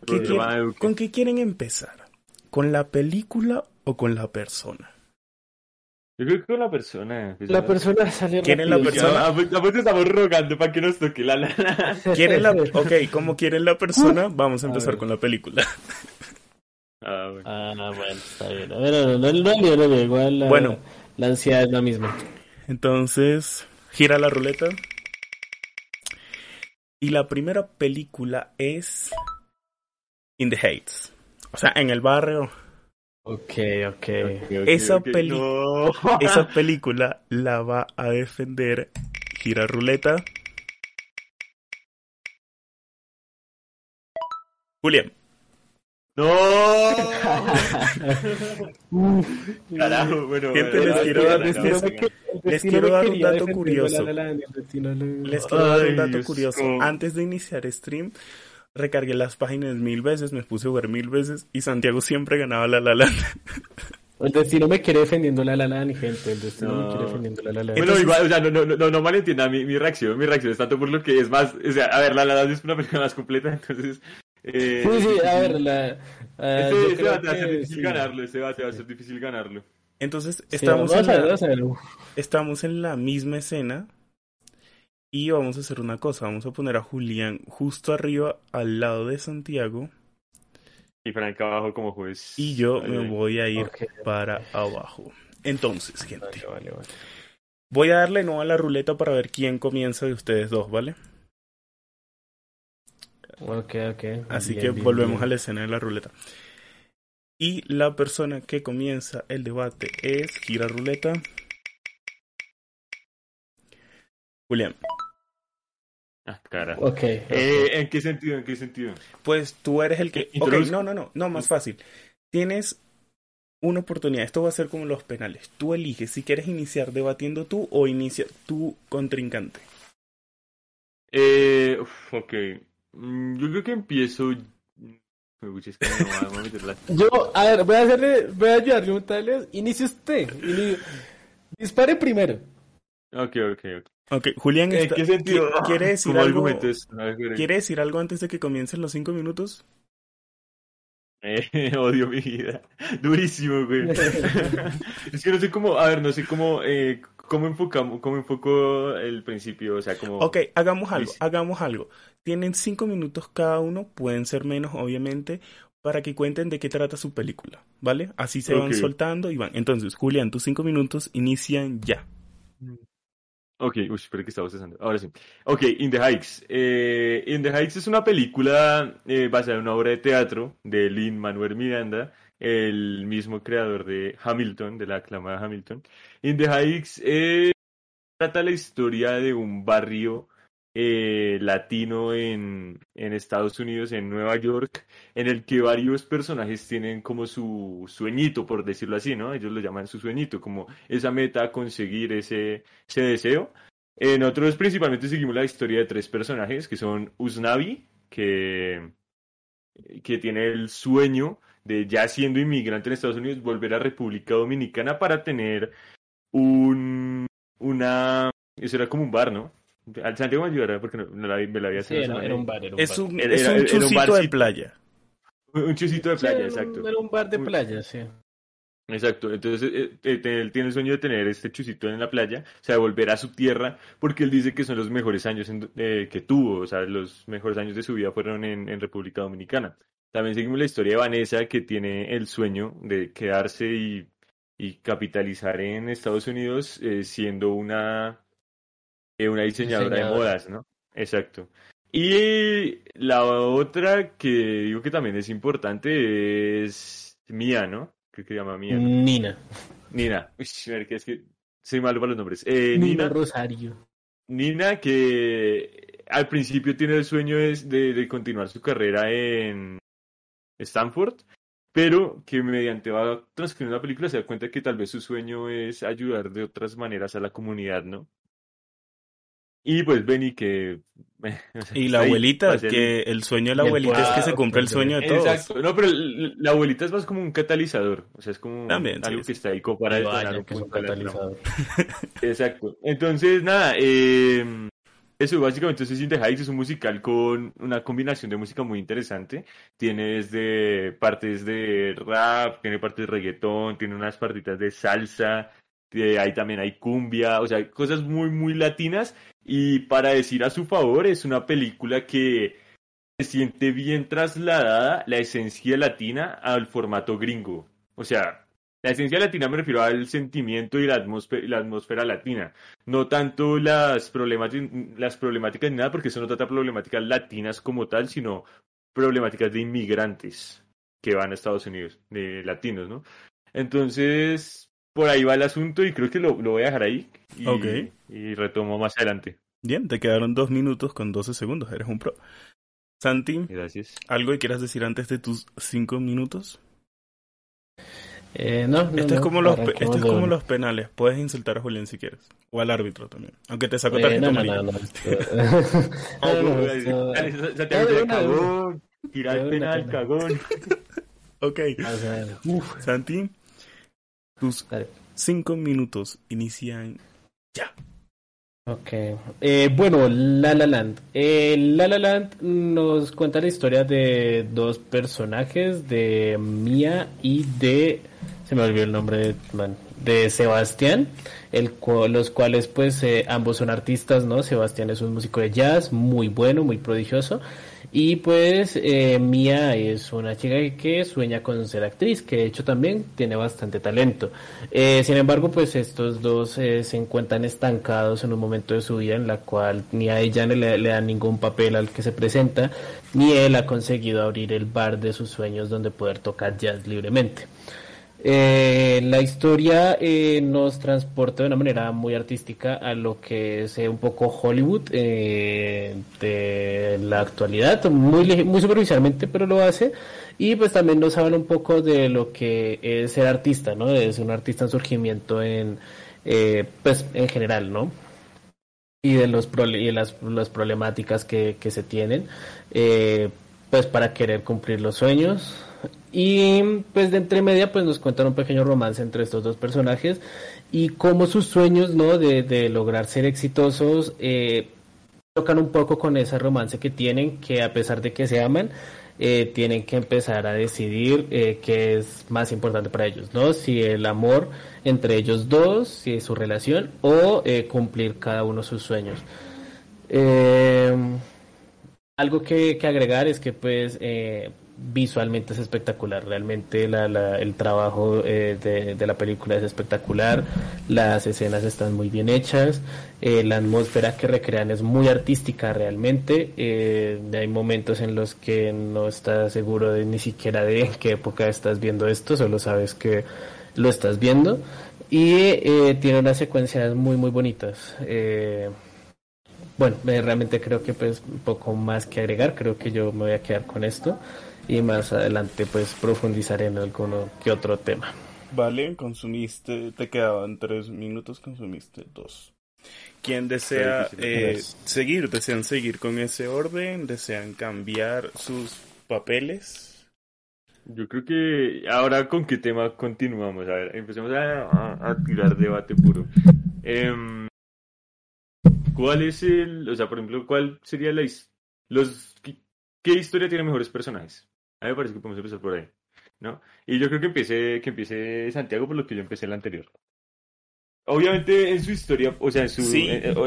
con qué quieren empezar. ¿Con la película o con la persona? Yo creo que con la persona. Pues, la persona salió ¿Quieren la persona? Ah, pues, pues estamos rogando para que nos toque la la. ¿Quieren la... Ok, como quieren la persona, vamos a empezar con la película. Ah, bueno. Ah, bueno, está bien. Bueno, no, no, no, no, igual la, bueno, la ansiedad es la misma. Entonces, gira la ruleta. Y la primera película es In the Heights. O sea, en el barrio Ok, ok. esa, esa película la va a defender Gira Ruleta. Julián. ¡No! Carajo, bueno. Gente, les quiero dar, les, quiero dar un dato curioso. Les quiero dar un dato curioso. Antes de iniciar stream, recargué las páginas mil veces, me puse a jugar mil veces y Santiago siempre ganaba la La Land. El destino me quiere defendiendo la La Land, gente. El destino me quiere defendiendo la La Land. Bueno, igual, o sea, no, no, no, no malentienda mi, mi reacción. Mi reacción es tanto por lo que es más. O sea, a ver, la La Land es una película más completa, entonces. Eh, sí, sí, a ver, la. Uh, este, va a ser difícil ganarlo. Este va, a ser difícil ganarlo. Entonces, estamos, en la, estamos en la misma escena y vamos a hacer una cosa, vamos a poner a Julián justo arriba al lado de Santiago. Y Frank abajo como juez. Y yo me voy a ir para abajo. Entonces, gente. Voy a darle no a la ruleta para ver quién comienza de ustedes dos, ¿vale? Ok, ok. Así que volvemos a la escena de la ruleta. Y la persona que comienza el debate es gira ruleta. Julián. Ah, cara. Okay, eh, ¿En qué sentido? ¿En qué sentido? Pues tú eres el que. Ok, no, no, no, no, más fácil. Tienes una oportunidad. Esto va a ser como los penales. Tú eliges si quieres iniciar debatiendo tú o inicia tu contrincante. Eh, ok. Mm, yo creo que empiezo. Yo, a ver, voy a hacerle, voy a ayudarle un tal. Inicie usted. Dispare primero. Ok, ok, ok. Ok, Julián, ¿quiere decir algo? ¿Quiere decir algo antes de que comiencen los cinco minutos? Eh, odio mi vida. Durísimo, güey. es que no sé cómo, a ver, no sé cómo, eh, cómo enfocamos, cómo enfoco el principio, o sea, como... Ok, hagamos algo, hagamos algo. Tienen cinco minutos cada uno, pueden ser menos, obviamente, para que cuenten de qué trata su película, ¿vale? Así se van soltando y van. Entonces, Julián, tus cinco minutos inician ya. Ok, uy, espero que estaba cesando. Ahora sí. Ok, In the Heights. Eh, In the Heights es una película eh, basada en una obra de teatro de Lin Manuel Miranda, el mismo creador de Hamilton, de la aclamada Hamilton. In the Heights eh, trata la historia de un barrio eh, latino en, Estados Unidos, en Nueva York, en el que varios personajes tienen como su sueñito, por decirlo así, ¿no? Ellos lo llaman su sueñito, como esa meta, conseguir ese, ese deseo. En otros principalmente seguimos la historia de tres personajes, que son Usnavi, que que tiene el sueño de ya siendo inmigrante en Estados Unidos volver a República Dominicana para tener un una eso era como un bar, ¿no? Al Santiago me ayudará porque no, no la, me la había Sí, era, era un bar. Era un Es bar. un, Era- es era- un era un chusito de playa. Un chusito de Sí, playa, era un- exacto. Era un bar de playa, sí. Exacto, entonces eh, eh, él tiene el sueño de tener este chusito en la playa, o sea, de volver a su tierra, porque él dice que son los mejores años en- eh, que tuvo, o sea, los mejores años de su vida fueron en, en República Dominicana. También seguimos la historia de Vanessa, que tiene el sueño de quedarse y, y capitalizar en Estados Unidos eh, siendo una, eh, una diseñadora de modas, ¿no? Exacto. Y la otra que digo que también es importante es Mía, ¿no? Creo que se llama Mía. ¿no? Nina. Nina. Uy, es que soy malo para los nombres. Eh, Nina Nina, Rosario. Nina, que al principio tiene el sueño de, de continuar su carrera en Stanford, pero que mediante va transcribiendo la película se da cuenta que tal vez su sueño es ayudar de otras maneras a la comunidad, ¿no? Y pues Benny que... Y la abuelita, que el sueño de la el abuelita es que se cumpla el sueño de todos. Exacto, no, pero la abuelita es más como un catalizador, o sea, es como También, algo sí. que está ahí como para detonar un catalizador. Exacto. Entonces, nada, eh, eso básicamente es In the Heights, es un musical con una combinación de música muy interesante. Tiene desde partes de rap, tiene partes de reggaetón, tiene unas partitas de salsa, eh, ahí también hay cumbia, o sea, cosas muy, muy latinas. Y para decir a su favor, es una película que se siente bien trasladada la esencia latina al formato gringo. O sea, la esencia latina me refiero al sentimiento y la atmósfera, la atmósfera latina. No tanto las las problemáticas ni nada, porque eso no trata problemáticas latinas como tal, sino problemáticas de inmigrantes que van a Estados Unidos, de latinos, ¿no? Entonces, por ahí va el asunto y creo que lo, lo voy a dejar ahí y, Ok. y retomo más adelante. Bien, te quedaron dos minutos con 12 segundos, eres un pro. Santi, Gracias. ¿algo que quieras decir antes de tus cinco minutos? Eh, no, no, Esto es como los esto es como penales. Puedes insultar a Julián si quieres. O al árbitro también. Aunque te saco Eh, tarjeta amarilla. no, no, No, penal, cagón. Ok. Santi, tus cinco minutos inician ya. Ok. Eh, bueno, La La Land. Eh, La La Land nos cuenta la historia de dos personajes, de Mia y de... Se me olvidó el nombre de, man, de Sebastián, el cu- los cuales pues eh, ambos son artistas, ¿no? Sebastián es un músico de jazz muy bueno, muy prodigioso. Y pues eh, Mia es una chica que, sueña con ser actriz, que de hecho también tiene bastante talento. Eh, sin embargo, pues estos dos eh, se encuentran estancados en un momento de su vida en la cual ni a ella le, le ningún papel al que se presenta, ni él ha conseguido abrir el bar de sus sueños donde poder tocar jazz libremente. Eh, la historia eh, nos transporta de una manera muy artística a lo que es eh, un poco Hollywood eh, de la actualidad, muy, muy superficialmente, pero lo hace. Y pues también nos habla un poco de lo que es ser artista, ¿no? Ser un artista en surgimiento en, eh, pues, en general, ¿no? y de los y las, las problemáticas que, que se tienen pues para querer cumplir los sueños y pues de entre media pues nos cuentan un pequeño romance entre estos dos personajes y cómo sus sueños no de, de lograr ser exitosos eh, tocan un poco con ese romance que tienen que a pesar de que se aman eh, tienen que empezar a decidir eh, qué es más importante para ellos, ¿no? Si el amor entre ellos dos, si es su relación o eh, cumplir cada uno sus sueños. Eh, algo que, que agregar es que pues eh, visualmente es espectacular, realmente la, la- el trabajo eh, de, la película es espectacular, las escenas están muy bien hechas, eh, la atmósfera que recrean es muy artística realmente, eh, hay momentos en los que no estás seguro de ni siquiera de qué época estás viendo esto, solo sabes que lo estás viendo. Y eh, tiene unas secuencias muy muy bonitas. Bueno, realmente creo que pues poco más que agregar, creo que yo me voy a quedar con esto y más adelante pues profundizaré en alguno que otro tema. Vale, consumiste, te quedaban tres minutos, consumiste dos. ¿Quién desea eh, seguir? ¿Desean seguir con ese orden? ¿Desean cambiar sus papeles. Yo creo que ahora con qué tema continuamos. A ver, empecemos a, a tirar debate puro. Em, ¿Cuál es el, o sea, por ejemplo, cuál sería la, los, qué, historia tiene mejores personajes? A mí me parece que podemos empezar por ahí, ¿no? Y yo creo que empiece, que empiece Santiago por lo que yo empecé el anterior. Obviamente en su historia, o sea, en su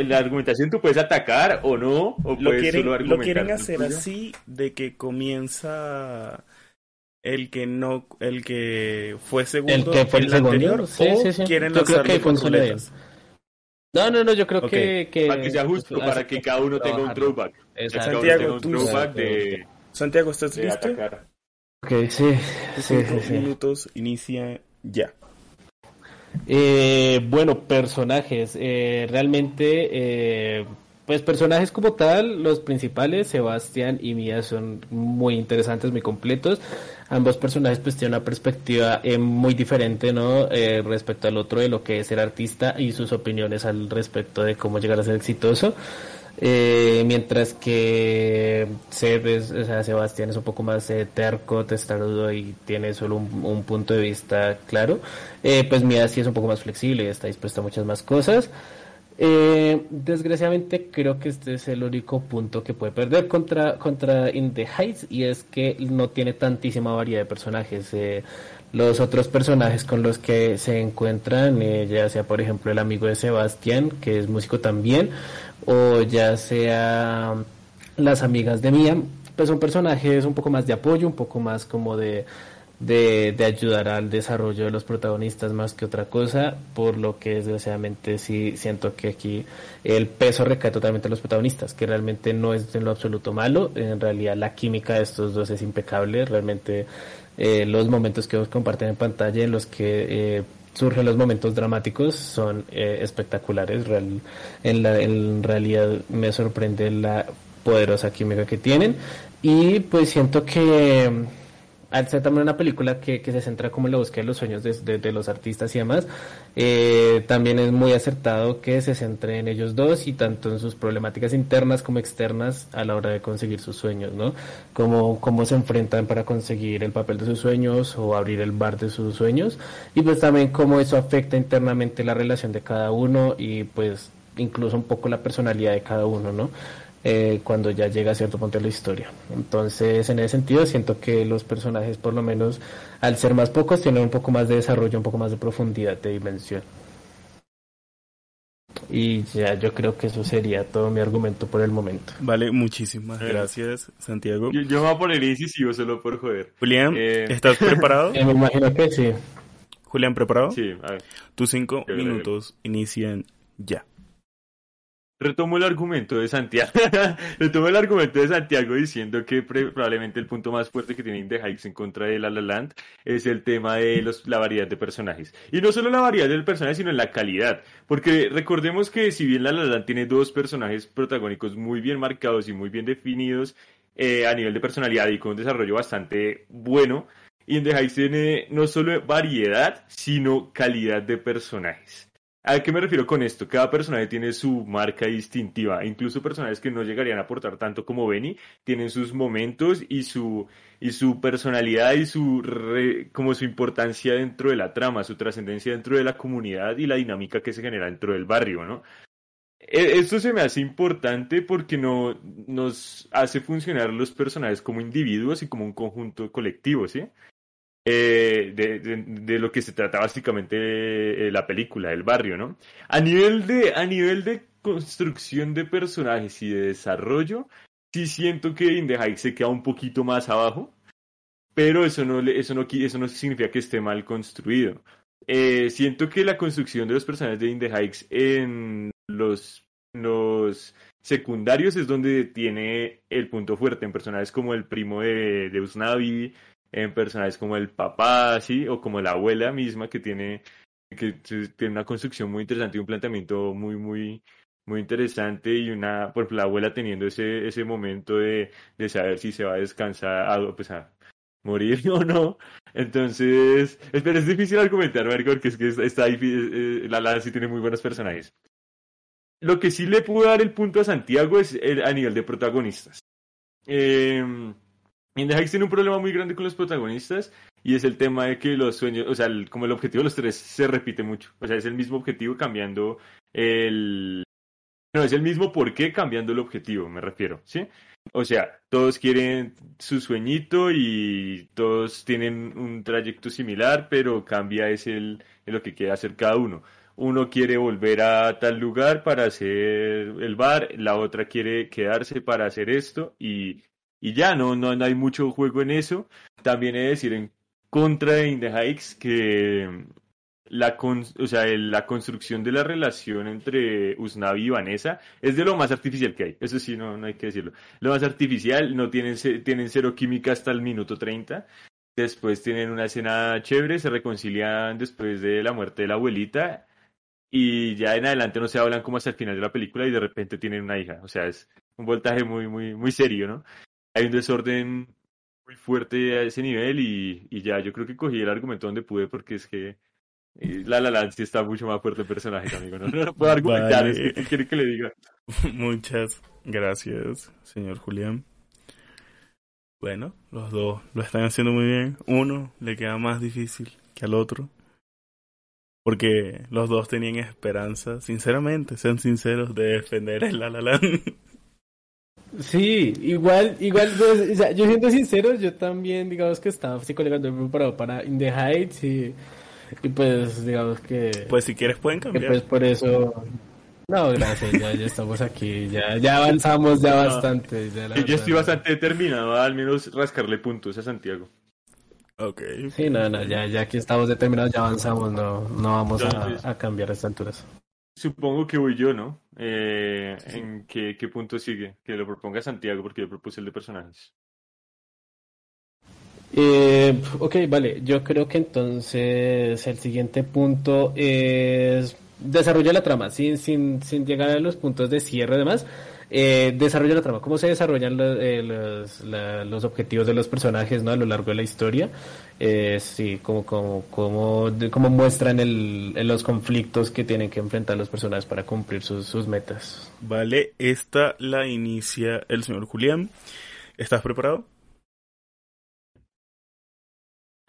la argumentación tú puedes atacar o no, o lo puedes quieren, solo argumentar. Lo quieren hacer así de que comienza el que no, el que fue segundo, el que fue el, segundo, anterior, sí, sí, sí. quieren yo creo que No, no, no, yo creo que, que, Para que sea justo, para que cada uno tenga un throwback. Santiago, un throwback de, Santiago, ¿estás de listo? atacar. Ok, sí. sí, sí, sí. minutos inicia ya. Eh, bueno, personajes. Eh, realmente, eh, pues personajes como tal, los principales, Sebastián y Mía, son muy interesantes, muy completos. Ambos personajes pues tienen una perspectiva eh, muy diferente, ¿no? Eh, respecto al otro de lo que es ser artista y sus opiniones al respecto de cómo llegar a ser exitoso. Eh, mientras que Seb o sea, Sebastián es un poco más eh, terco, testarudo y tiene solo un, un punto de vista claro, eh, pues Mia sí es un poco más flexible y está dispuesta a muchas más cosas. Eh, desgraciadamente creo que este es el único punto que puede perder contra, contra In the Heights y es que no tiene tantísima variedad de personajes. Los otros personajes con los que se encuentran, eh, ya sea por ejemplo el amigo de Sebastián, que es músico también, o ya sea las amigas de Mia, pues son personajes un poco más de apoyo, un poco más como de de, de, ayudar al desarrollo de los protagonistas más que otra cosa, por lo que desgraciadamente sí siento que aquí el peso recae totalmente en los protagonistas, que realmente no es en lo absoluto malo, en realidad la química de estos dos es impecable, realmente eh, los momentos que comparten en pantalla en los que eh, surgen los momentos dramáticos son eh, espectaculares, Real, en, la, en realidad me sorprende la poderosa química que tienen. Y pues siento que al ser también una película que, que, se centra como en la búsqueda de los sueños de, de, de los artistas y demás, eh, también es muy acertado que se centre en ellos dos y tanto en sus problemáticas internas como externas a la hora de conseguir sus sueños, ¿no? Cómo, cómo se enfrentan para conseguir el papel de sus sueños o abrir el bar de sus sueños y pues también cómo eso afecta internamente la relación de cada uno y pues incluso un poco la personalidad de cada uno, ¿no? Eh, cuando ya llega a cierto punto de la historia. Entonces, en ese sentido, siento que los personajes, por lo menos, al ser más pocos, tienen un poco más de desarrollo, un poco más de profundidad de dimensión. Y ya yo creo que eso sería todo mi argumento por el momento. Vale, muchísimas gracias, Santiago. Yo, yo me voy a poner incisivo solo por joder. Julián, eh... ¿estás preparado? me imagino que sí. Julián, ¿preparado? Sí, a ver. Tus cinco minutos inician ya. Retomo el argumento de Santiago. Retomo el argumento de Santiago diciendo que probablemente el punto más fuerte que tiene The Heights en contra de La La Land es el tema de los, la variedad de personajes. Y no solo la variedad del personaje, sino la calidad. Porque recordemos que si bien La La Land tiene dos personajes protagónicos muy bien marcados y muy bien definidos eh, a nivel de personalidad y con un desarrollo bastante bueno, y tiene no solo variedad, sino calidad de personajes. ¿A qué me refiero con esto? Cada personaje tiene su marca distintiva. Incluso personajes que no llegarían a aportar tanto como Benny tienen sus momentos y su, y su personalidad y su como su importancia dentro de la trama, su trascendencia dentro de la comunidad y la dinámica que se genera dentro del barrio, ¿no? Esto se me hace importante porque no, nos hace funcionar los personajes como individuos y como un conjunto colectivo, ¿sí? Eh, de, de, lo que se trata básicamente de, la película, el barrio, ¿no? A nivel de, a nivel de construcción de personajes y de desarrollo, sí siento que In the se queda un poquito más abajo, pero eso no, eso no, eso no significa que esté mal construido. Eh, siento que la construcción de los personajes de In Heights en los, los secundarios es donde tiene el punto fuerte en personajes como el primo de, de Usnavi, en personajes como el papá, ¿sí? O como la abuela misma que tiene, que tiene una construcción muy interesante y un planteamiento muy, muy, muy interesante y una, por la abuela teniendo ese, ese momento de, de saber si se va a descansar, a, pues a morir o no. Entonces, pero es difícil argumentar, Marco, porque es que está difícil, eh, la Lana sí tiene muy buenos personajes. Lo que sí le puedo dar el punto a Santiago es el, a nivel de protagonistas. Eh, In the tiene un problema muy grande con los protagonistas y es el tema de que los sueños, o sea, el- como el objetivo de los tres se repite mucho. O sea, es el mismo objetivo cambiando el... No, es el mismo por qué cambiando el objetivo, me refiero, ¿sí? O sea, todos quieren su sueñito y todos tienen un trayecto similar, pero cambia es el, el lo que quiere hacer cada uno. Uno quiere volver a tal lugar para hacer el bar, la otra quiere quedarse para hacer esto y, y ya, no, no, no hay mucho juego en eso. También he de decir en contra de In the que la, con- o sea, la construcción de la relación entre Usnavi y Vanessa es de lo más artificial que hay. Eso sí, no, no hay que decirlo. Lo más artificial, no tienen, tienen cero química hasta el minuto 30. Después tienen una escena chévere, se reconcilian después de la muerte de la abuelita y ya en adelante no se hablan como hasta el final de la película y de repente tienen una hija. O sea, es un voltaje muy, muy, muy serio, ¿no? Hay un desorden muy fuerte a ese nivel y, ya yo creo que cogí el argumento donde pude porque es que eh, La La sí está mucho más fuerte el personaje, amigo. No, lo puedo argumentar, Vale. es que ¿qué quiere que le diga? Muchas gracias, señor Julián. Bueno, los dos lo están haciendo muy bien. Uno le queda más difícil que al otro. Porque los dos tenían esperanza, sinceramente, sean sinceros, de defender el La La. Sí, igual, igual, pues, o sea, yo siendo sincero, yo también, digamos que estaba psicológicamente preparado para In the Heights y, y pues, digamos que, Pues si quieres pueden que, cambiar. pues por eso, no, gracias, ya, ya estamos aquí, ya, ya avanzamos ya bastante. Ya, la Yo estoy bastante determinado a al menos rascarle puntos a Santiago. Ok. Sí, no, no, ya, ya aquí estamos determinados, ya avanzamos, no, no vamos Entonces- a, a cambiar a estas alturas. Supongo que voy yo, ¿no? Eh, ¿En qué, qué punto sigue? Que lo proponga Santiago porque yo propuse el de personajes. Eh, ok, vale. Yo creo que entonces el siguiente punto es desarrollo de la trama, sin, sin, sin llegar a los puntos de cierre y demás. Eh, desarrollo de la trama, cómo se desarrollan lo- eh, los, la- los objetivos de los personajes ¿no? a lo largo de la historia. Eh, sí, como, como, como, de- cómo muestran el, el- los conflictos que tienen que enfrentar los personajes para cumplir sus, sus metas. Vale, esta la inicia el señor Julián. ¿Estás preparado?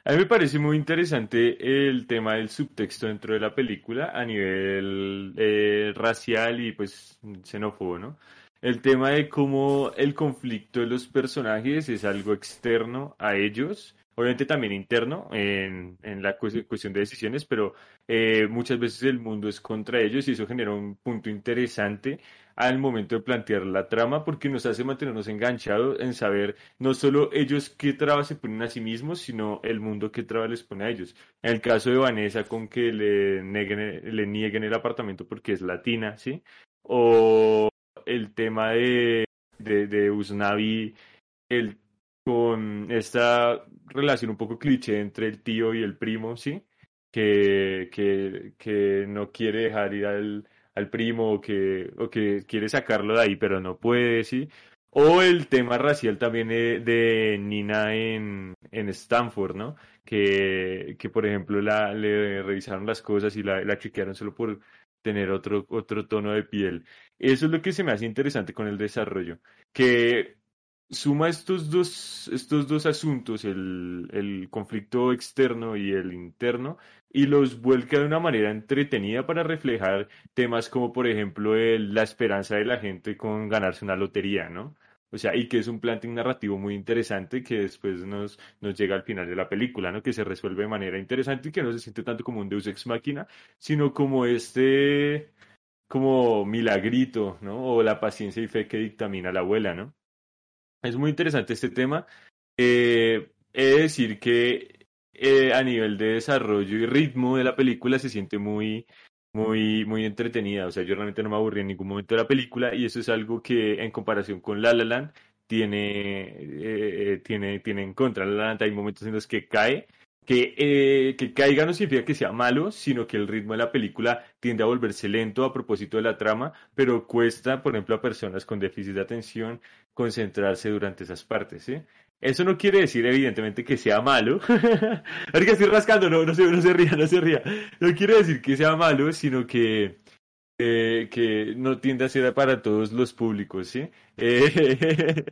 A mí me parece muy interesante el tema del subtexto dentro de la película a nivel eh, racial y pues xenófobo, ¿no? El tema de cómo el conflicto de los personajes es algo externo a ellos, obviamente también interno en, en la cu- cuestión de decisiones, pero eh, muchas veces el mundo es contra ellos y eso genera un punto interesante al momento de plantear la trama porque nos hace mantenernos enganchados en saber no solo ellos qué trabas se ponen a sí mismos, sino el mundo qué trabas les pone a ellos. En el caso de Vanessa, con que le, neguen- le nieguen el apartamento porque es latina, ¿sí? O el tema de, de, de Usnavi, el, con esta relación un poco cliché entre el tío y el primo, ¿sí? Que, que, que no quiere dejar ir al, al primo o que, o que quiere sacarlo de ahí, pero no puede, ¿sí? O el tema racial también de, de Nina en, en Stanford, ¿no? Que, que por ejemplo la, le revisaron las cosas y la, la chequearon solo por tener otro, otro tono de piel. Eso es lo que se me hace interesante con el desarrollo, que suma estos dos, estos dos asuntos, el, el conflicto externo y el interno, y los vuelca de una manera entretenida para reflejar temas como, por ejemplo, el- la esperanza de la gente con ganarse una lotería, ¿no? O sea, y que es un planting narrativo muy interesante que después nos, nos llega al final de la película, ¿no? Que se resuelve de manera interesante y que no se siente tanto como un Deus Ex Machina, sino como este, como milagrito, ¿no? O la paciencia y fe que dictamina la abuela, ¿no? Es muy interesante este tema. Eh, he de decir que eh, a nivel de desarrollo y ritmo de la película se siente muy, muy, muy entretenida. O sea, yo realmente no me aburrí en ningún momento de la película y eso es algo que en comparación con La La Land tiene, eh, eh, tiene, tiene en contra. La La Land hay momentos en los que cae. Que, eh, que caiga no significa que sea malo, sino que el ritmo de la película tiende a volverse lento a propósito de la trama, pero cuesta, por ejemplo, a personas con déficit de atención concentrarse durante esas partes, ¿sí? Eso no quiere decir, evidentemente, que sea malo. Ahorita estoy rascando, no, no se, no se ría, no se ría. No quiere decir que sea malo, sino que, eh, que no tiende a ser para todos los públicos, ¿sí? Eh,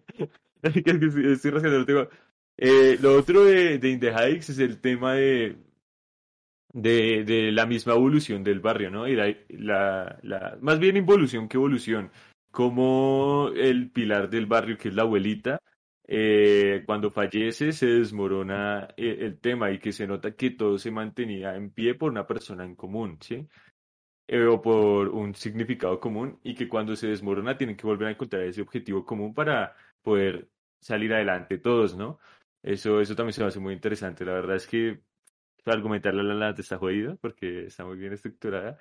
Estoy rascando, eh, lo otro de, de In es el tema de, de, de la misma evolución del barrio, ¿no? Y la, la, más bien involución que evolución. Como el pilar del barrio, que es la abuelita, eh, cuando fallece se desmorona el, el, tema y que se nota que todo se mantenía en pie por una persona en común, ¿sí? Eh, o por un significado común y que cuando se desmorona tienen que volver a encontrar ese objetivo común para poder salir adelante todos, ¿no? Eso, eso también se me hace muy interesante. La verdad es que argumentar la la está jodido porque está muy bien estructurada.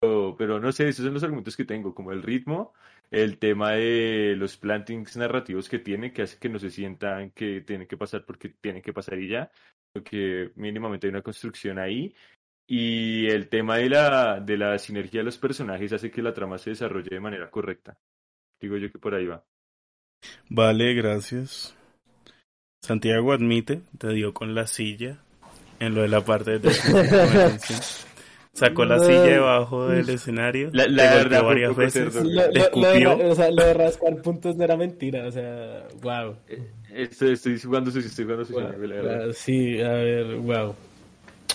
Pero, pero, no sé, esos son los argumentos que tengo, como el ritmo, el tema de los plantings narrativos que tiene, que hace que no se sientan que tienen que pasar porque tienen que pasar y ya, porque mínimamente hay una construcción ahí. Y el tema de la, de la sinergia de los personajes hace que la trama se desarrolle de manera correcta. Digo yo que por ahí va. Vale, gracias. Santiago admite, te dio con la silla en lo de la parte de Sacó la silla debajo del escenario. La, la verdad, varias veces. Lo, lo, lo, o sea, lo de rascar puntos no era mentira. O sea, wow. Estoy, estoy jugando su estoy jugando su wow, Sí, a ver, wow.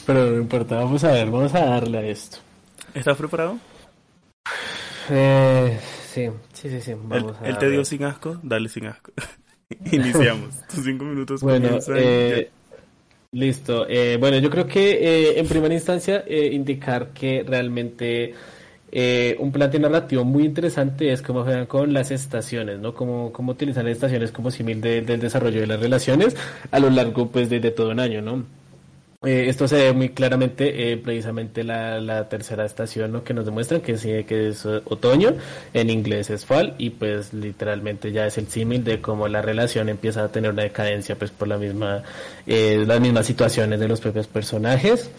Pero no importa, vamos a ver, vamos a darle a esto. ¿Estás preparado? Eh, sí, sí, sí, sí. Vamos ¿Él, a él te dio sin asco? Dale sin asco. Iniciamos. Tus cinco minutos bueno, comienzan. Eh, listo. Eh, bueno, yo creo que eh, en primera instancia eh, indicar que realmente un plante narrativo muy interesante es cómo juegan con las estaciones, ¿no? Cómo, cómo utilizan las estaciones como símil de, del desarrollo de las relaciones a lo largo pues de, de todo un año, ¿no? Eh, esto se ve muy claramente, eh, precisamente la, la, tercera estación, ¿no? que nos demuestran que sí, que es otoño, en inglés es fall, y pues literalmente ya es el símil de cómo la relación empieza a tener una decadencia, pues por la misma, eh, las mismas situaciones de los propios personajes.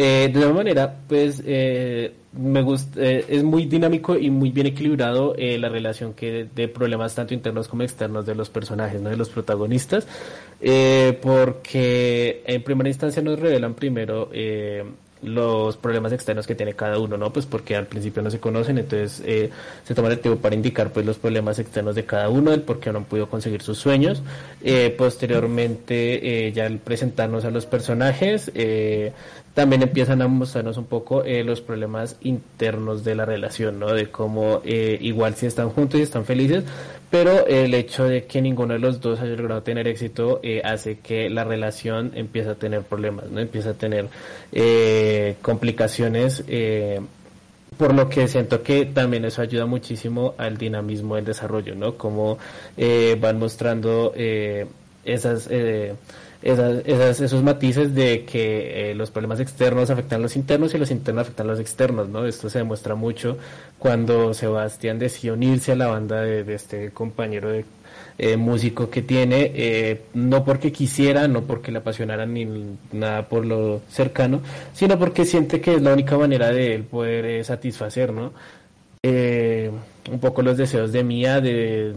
Eh, de alguna manera, pues eh, me gusta, eh, es muy dinámico y muy bien equilibrado la relación que de problemas tanto internos como externos de los personajes, ¿no? de los protagonistas, porque en primera instancia nos revelan primero los problemas externos que tiene cada uno, ¿no? Pues porque al principio no se conocen, entonces se toma el tiempo para indicar pues los problemas externos de cada uno, el por qué no han podido conseguir sus sueños. Posteriormente, ya al presentarnos a los personajes, también empiezan a mostrarnos un poco eh, los problemas internos de la relación, ¿no? De cómo eh, igual si están juntos y están felices, pero el hecho de que ninguno de los dos haya logrado tener éxito eh, hace que la relación empiece a tener problemas, ¿no? Empieza a tener complicaciones, por lo que siento que también eso ayuda muchísimo al dinamismo del desarrollo, ¿no? Como eh, van mostrando esas esas, esas, esos matices de que eh, los problemas externos afectan a los internos y los internos afectan a los externos, ¿no? Esto se demuestra mucho cuando Sebastián decidió unirse a la banda de, este compañero de eh, músico que tiene, eh, no porque quisiera, no porque le apasionara ni nada por lo cercano, sino porque siente que es la única manera de él poder satisfacer, ¿no? Un poco los deseos de Mía de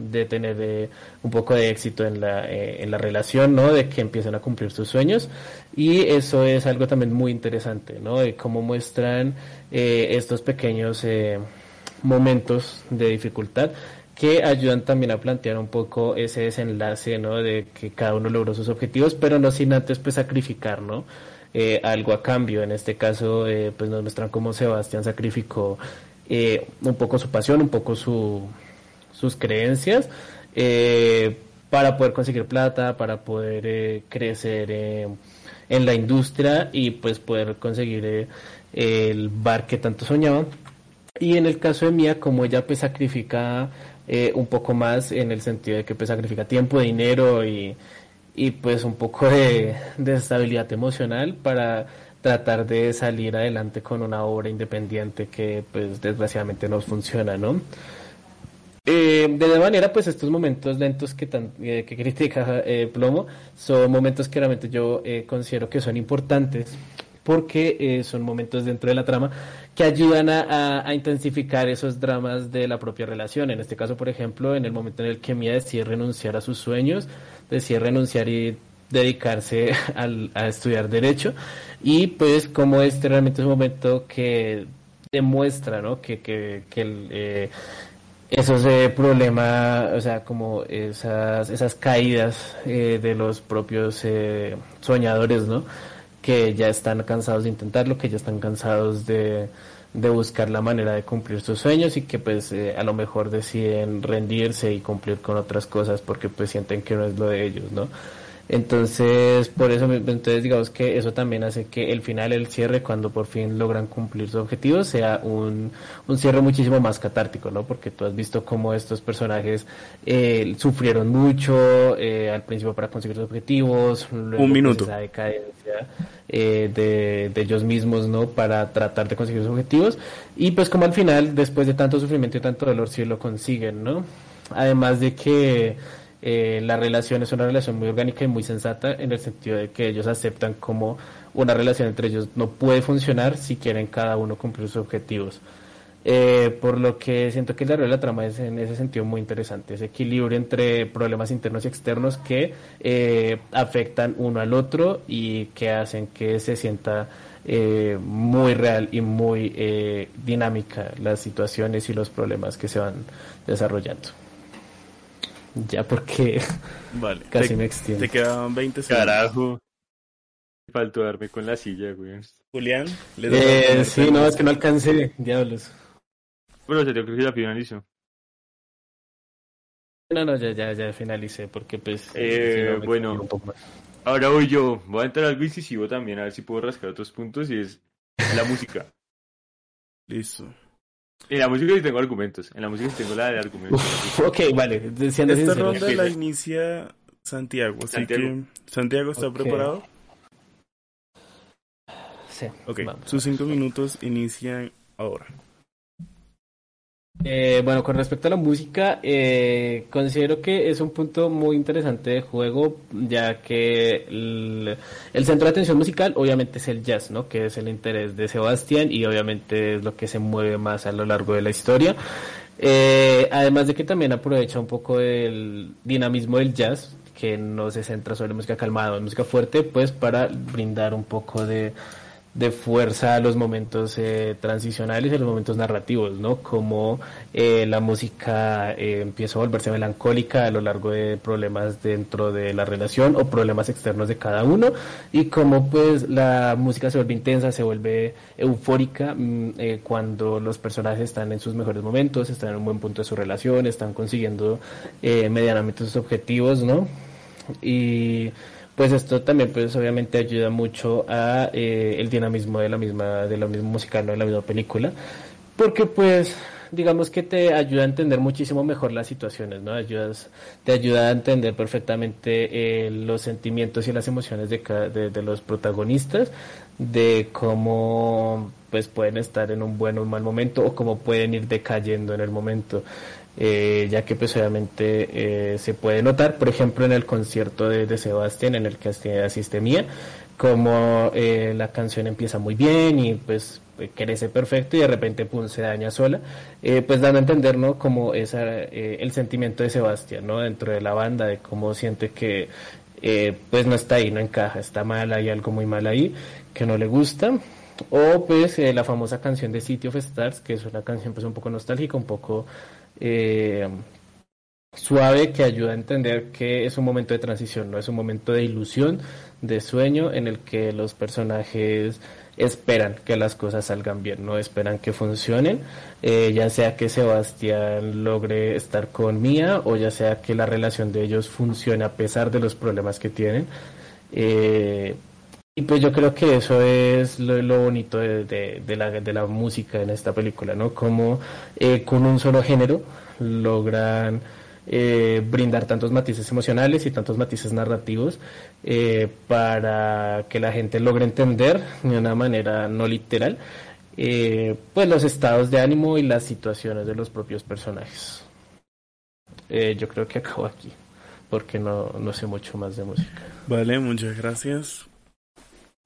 de tener eh, un poco de éxito en la, eh, en la relación, ¿no? De que empiecen a cumplir sus sueños. Y eso es algo también muy interesante, ¿no? De cómo muestran eh, estos pequeños momentos de dificultad que ayudan también a plantear un poco ese desenlace, ¿no? De que cada uno logró sus objetivos, pero no sin antes pues sacrificar, ¿no? Algo a cambio. En este caso, pues nos muestran cómo Sebastián sacrificó un poco su pasión, un poco su, sus creencias eh, para poder conseguir plata, para poder eh, crecer en la industria y pues poder conseguir eh, el bar que tanto soñaba. Y en el caso de Mía, como ella pues sacrifica un poco más en el sentido de que pues sacrifica tiempo, dinero y, y pues un poco de, de estabilidad emocional para tratar de salir adelante con una obra independiente que pues desgraciadamente no funciona, ¿no? Eh, de alguna manera, pues estos momentos lentos que, tan, eh, que critica eh, Plomo son momentos que realmente yo eh, considero que son importantes porque eh, son momentos dentro de la trama que ayudan a, a, intensificar esos dramas de la propia relación. En este caso, por ejemplo, en el momento en el que Mia decide renunciar a sus sueños, decide renunciar y dedicarse al, a estudiar derecho y pues como este realmente es un momento que demuestra ¿no? que, que, el, esos eh, problemas, o sea, como esas, esas caídas eh, de los propios eh, soñadores, ¿no? Que ya están cansados de intentarlo, que ya están cansados de, de buscar la manera de cumplir sus sueños y que pues eh, a lo mejor deciden rendirse y cumplir con otras cosas porque pues sienten que no es lo de ellos, ¿no? Entonces, por eso, entonces digamos que eso también hace que el final, el cierre, cuando por fin logran cumplir sus objetivos, sea un, un cierre muchísimo más catártico, ¿no? Porque tú has visto cómo estos personajes eh, sufrieron mucho eh, al principio para conseguir sus objetivos, luego, un minuto. Pues, esa decadencia eh, de, de ellos mismos, ¿no? Para tratar de conseguir sus objetivos y pues como al final, después de tanto sufrimiento y tanto dolor, sí lo consiguen, ¿no? Además de que eh, la relación es una relación muy orgánica y muy sensata en el sentido de que ellos aceptan como una relación entre ellos no puede funcionar si quieren cada uno cumplir sus objetivos. Eh, por lo que siento que la de la trama es en ese sentido muy interesante, ese equilibrio entre problemas internos y externos que eh, afectan uno al otro y que hacen que se sienta eh, muy real y muy eh, dinámica las situaciones y los problemas que se van desarrollando. Ya porque Vale. casi te, me extiendo. te quedan 20 segundos. Carajo. Faltó darme con la silla, güey. Julián, ¿le Eh, sí, no, es que no alcancé, diablos. Bueno, yo creo que ya finalizó. No, no, ya, ya, ya finalicé porque pues... Eh, si no, me bueno. Ahora voy yo. Voy a entrar algo incisivo también, a ver si puedo rascar otros puntos, y es la música. Listo. En la música sí tengo argumentos. En la música sí tengo la de argumentos. Uf, ok, vale, siendo Esta sincero. ronda la inicia Santiago, así Santiago. que Santiago está Ok. preparado. Sí, Ok, vamos. sus cinco minutos inician ahora. Eh, bueno, con respecto a la música, eh, considero que es un punto muy interesante de juego, ya que el, centro de atención musical obviamente es el jazz, ¿no? Que es el interés de Sebastián y obviamente es lo que se mueve más a lo largo de la historia. Eh, además de que también aprovecha un poco el dinamismo del jazz, que no se centra sobre música calmada o música fuerte, pues para brindar un poco de, de fuerza a los momentos eh, transicionales y a los momentos narrativos, ¿no? Como eh, la música eh, empieza a volverse melancólica a lo largo de problemas dentro de la relación o problemas externos de cada uno y como pues la música se vuelve intensa, se vuelve eufórica mm, eh, cuando los personajes están en sus mejores momentos, están en un buen punto de su relación, están consiguiendo eh, medianamente sus objetivos, ¿no? Y pues esto también pues obviamente ayuda mucho a eh, el dinamismo de la misma de la misma musical ¿no? de la misma película. Porque pues digamos que te ayuda a entender muchísimo mejor las situaciones no ayudas te ayuda a entender perfectamente eh, los sentimientos y las emociones de, cada, de, de los protagonistas de cómo pues pueden estar en un buen o un mal momento o cómo pueden ir decayendo en el momento eh, ya que pues obviamente eh, se puede notar, por ejemplo, en el concierto de, de Sebastián, en el que asiste, Mía, como eh, la canción empieza muy bien y pues crece perfecto y de repente pum, se daña sola, eh, pues dando a entender, ¿no? Como esa, eh, el sentimiento de Sebastián, ¿no? Dentro de la banda, de cómo siente que eh, pues no está ahí, no encaja, está mal, hay algo muy mal ahí, que no le gusta. O pues eh, la famosa canción de City of Stars, que es una canción pues un poco nostálgica, un poco eh, suave que ayuda a entender que es un momento de transición, no es un momento de ilusión, de sueño en el que los personajes esperan que las cosas salgan bien, no esperan que funcionen, eh, ya sea que Sebastián logre estar con Mía o ya sea que la relación de ellos funcione a pesar de los problemas que tienen. Eh, y pues yo creo que eso es lo, bonito de, la, música en esta película, ¿no? Como eh, con un solo género logran eh, brindar tantos matices emocionales y tantos matices narrativos eh, para que la gente logre entender de una manera no literal pues los estados de ánimo y las situaciones de los propios personajes. Yo creo que acabo aquí porque no, no sé mucho más de música. Vale, muchas gracias.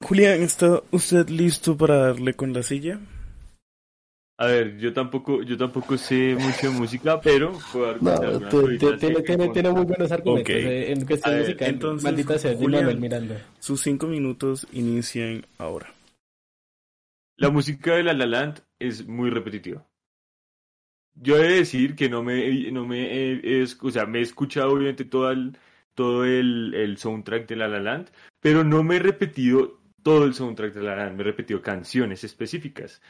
Julián, ¿está usted listo para darle con la silla? A ver, yo tampoco, yo tampoco sé mucho de música, pero puedo argumentar No, cositas tiene, tiene, tiene muy buenos argumentos eh, en cuestión ver, musical. entonces, maldita sea, Julián. Miranda. Sus cinco minutos inician ahora. La música de La La Land es muy repetitiva. yo he de decir que no me, no me, he- es- o sea, me he escuchado obviamente todo el, todo el, el soundtrack de La La Land, pero no me he repetido todo el soundtrack de La La Land, me he repetido canciones específicas.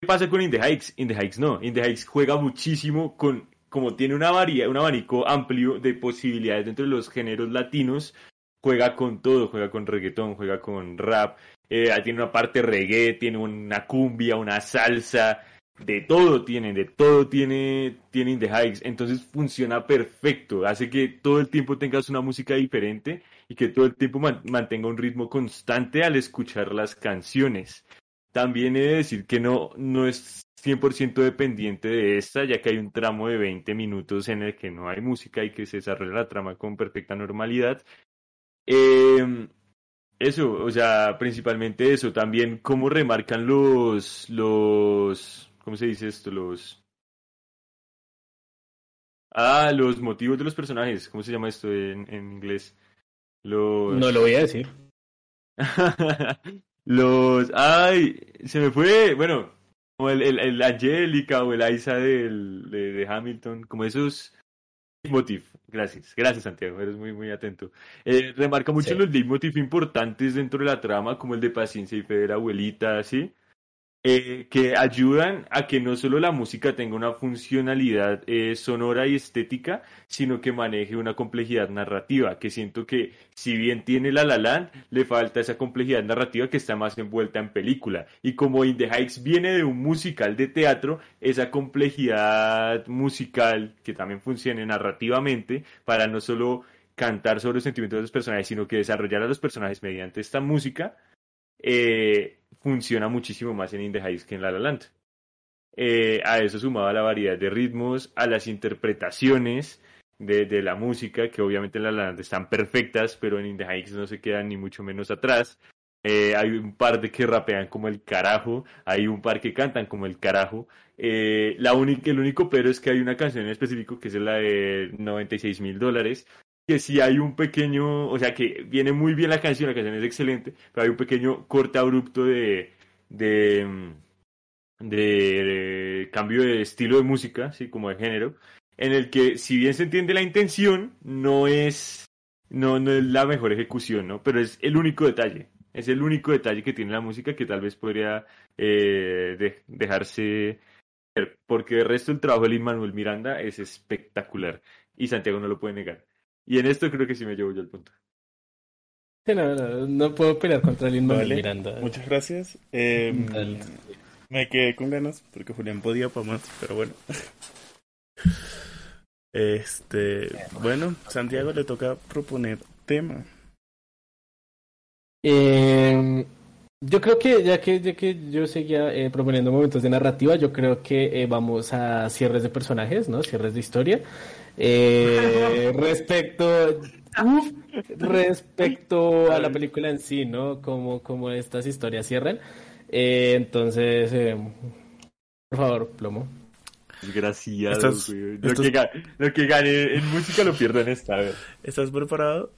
¿Qué pasa con In the Heights? In the Heights no, In the Heights juega muchísimo con, como tiene una varía, un abanico amplio de posibilidades dentro de los géneros latinos, juega con todo, juega con reggaetón, juega con rap, eh, tiene una parte reggae, tiene una cumbia, una salsa, de todo tiene, de todo tiene, tiene In the Heights, entonces funciona perfecto, hace que todo el tiempo tengas una música diferente y que todo el tiempo man- mantenga un ritmo constante al escuchar las canciones. También he de decir que no, no es 100% dependiente de esta, ya que hay un tramo de 20 minutos en el que no hay música y que se desarrolla la trama con perfecta normalidad. Eh, eso, o sea, principalmente eso. También cómo remarcan los, los, ¿cómo se dice esto? Los, ah, los motivos de los personajes. ¿Cómo se llama esto en, en inglés? Los, No lo voy a decir. los, ay, se me fue, bueno, como el, el, el Angélica o el del, de, de Hamilton, como esos leitmotiv. Gracias, gracias Santiago, eres muy, muy atento. Eh, remarca mucho Sí. los leitmotiv importantes dentro de la trama, como el de paciencia y fe de la abuelita, ¿sí? Eh, que ayudan a que no solo la música tenga una funcionalidad eh, sonora y estética, sino que maneje una complejidad narrativa, que siento que si bien tiene La La le falta esa complejidad narrativa que está más envuelta en película. Y como In the viene de un musical de teatro, esa complejidad musical que también funcione narrativamente para no solo cantar sobre los sentimientos de los personajes, sino que desarrollar a los personajes mediante esta música, eh, funciona muchísimo más en In que en La La Land. Eh, a eso sumaba la variedad de ritmos, a las interpretaciones de, la música, que obviamente en La La Land están perfectas, pero en In no se quedan ni mucho menos atrás. Eh, hay un par de que rapean como el carajo, hay un par que cantan como el carajo. Eh, la única, el único pero es que hay una canción en específico que es la de 96 mil dólares, que sí hay un pequeño, o sea que viene muy bien la canción, la canción es excelente, pero hay un pequeño corte abrupto de, de, mm, de, de cambio de estilo de música, sí, como de género, en el que si bien se entiende la intención, no es, no, no es la mejor ejecución, ¿no? Pero es el único detalle, es el único detalle que tiene la música que tal vez podría eh, de- dejarse porque el resto del trabajo de Lin Manuel Miranda es espectacular y Santiago no lo puede negar. Y en esto creo que sí me llevo yo el punto. Sí, no, no, no puedo pelear contra Lin Manuel Vale, Miranda. Muchas gracias. Eh, Dale. me quedé con ganas porque Julián podía para más, pero bueno. Este, bueno, Santiago le toca proponer tema. Eh, yo creo que ya que ya que yo seguía eh, proponiendo momentos de narrativa, yo creo que eh, vamos a cierres de personajes, ¿no? Cierres de historia. Eh, respecto uf, respecto a la película en sí, ¿no? Como como estas historias cierran. Eh, entonces, eh, por favor, plomo. Estás- güey. Lo, estás- que ga- lo que gane en música lo pierdo en esta, a ver. ¿Estás preparado?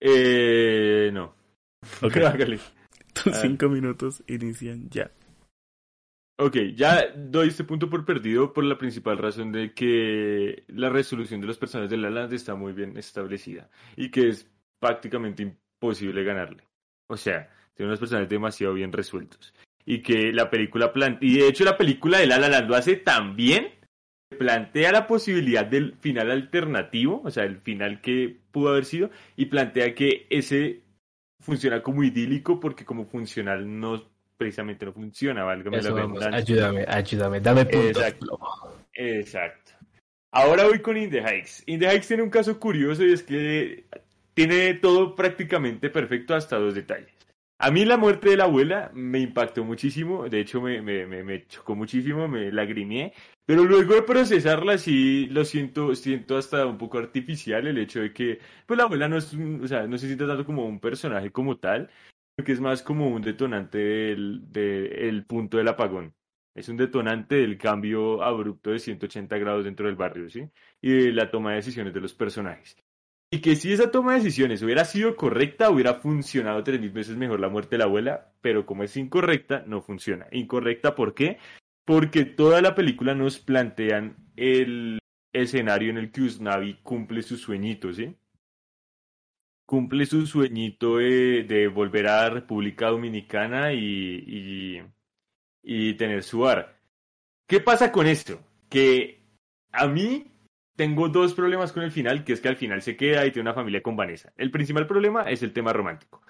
Eh, no. Ok. Hágale. Tus cinco minutos inician ya. Ok, ya doy este punto por perdido por la principal razón de que la resolución de los personajes de La Land está muy bien establecida y que es prácticamente imposible ganarle. O sea, tiene unos personajes demasiado bien resueltos y que la película plantea, y de hecho la película de La La Land lo hace tan bien, plantea la posibilidad del final alternativo, o sea, el final que pudo haber sido, y plantea que ese funciona como idílico porque como funcional no precisamente no funciona, válgame Eso la vamos, ayúdame, ayúdame, dame puntos. Exacto. Exacto. Ahora voy con In the Heights. In the Heights tiene un caso curioso y es que tiene todo prácticamente perfecto hasta dos detalles. A mí la muerte de la abuela me impactó muchísimo, de hecho me, me, me, me chocó muchísimo, me lagrimé, pero luego de procesarla sí lo siento, siento hasta un poco artificial el hecho de que pues la abuela no es, un- o sea, no se siente tanto como un personaje como tal, que es más como un detonante del, del punto del apagón. Es un detonante del cambio abrupto de 180 grados dentro del barrio, ¿sí? Y de la toma de decisiones de los personajes. Y que si esa toma de decisiones hubiera sido correcta, hubiera funcionado tres mil veces mejor la muerte de la abuela, pero como es incorrecta, no funciona. Incorrecta, ¿por qué? porque toda la película nos plantean el escenario en el que Usnavi cumple su sueñito, ¿sí? Cumple su sueñito de, volver a República Dominicana y, y, tener su bar. ¿Qué pasa con esto? Que a mí tengo dos problemas con el final, que es que al final se queda y tiene una familia con Vanessa. El principal problema es el tema romántico.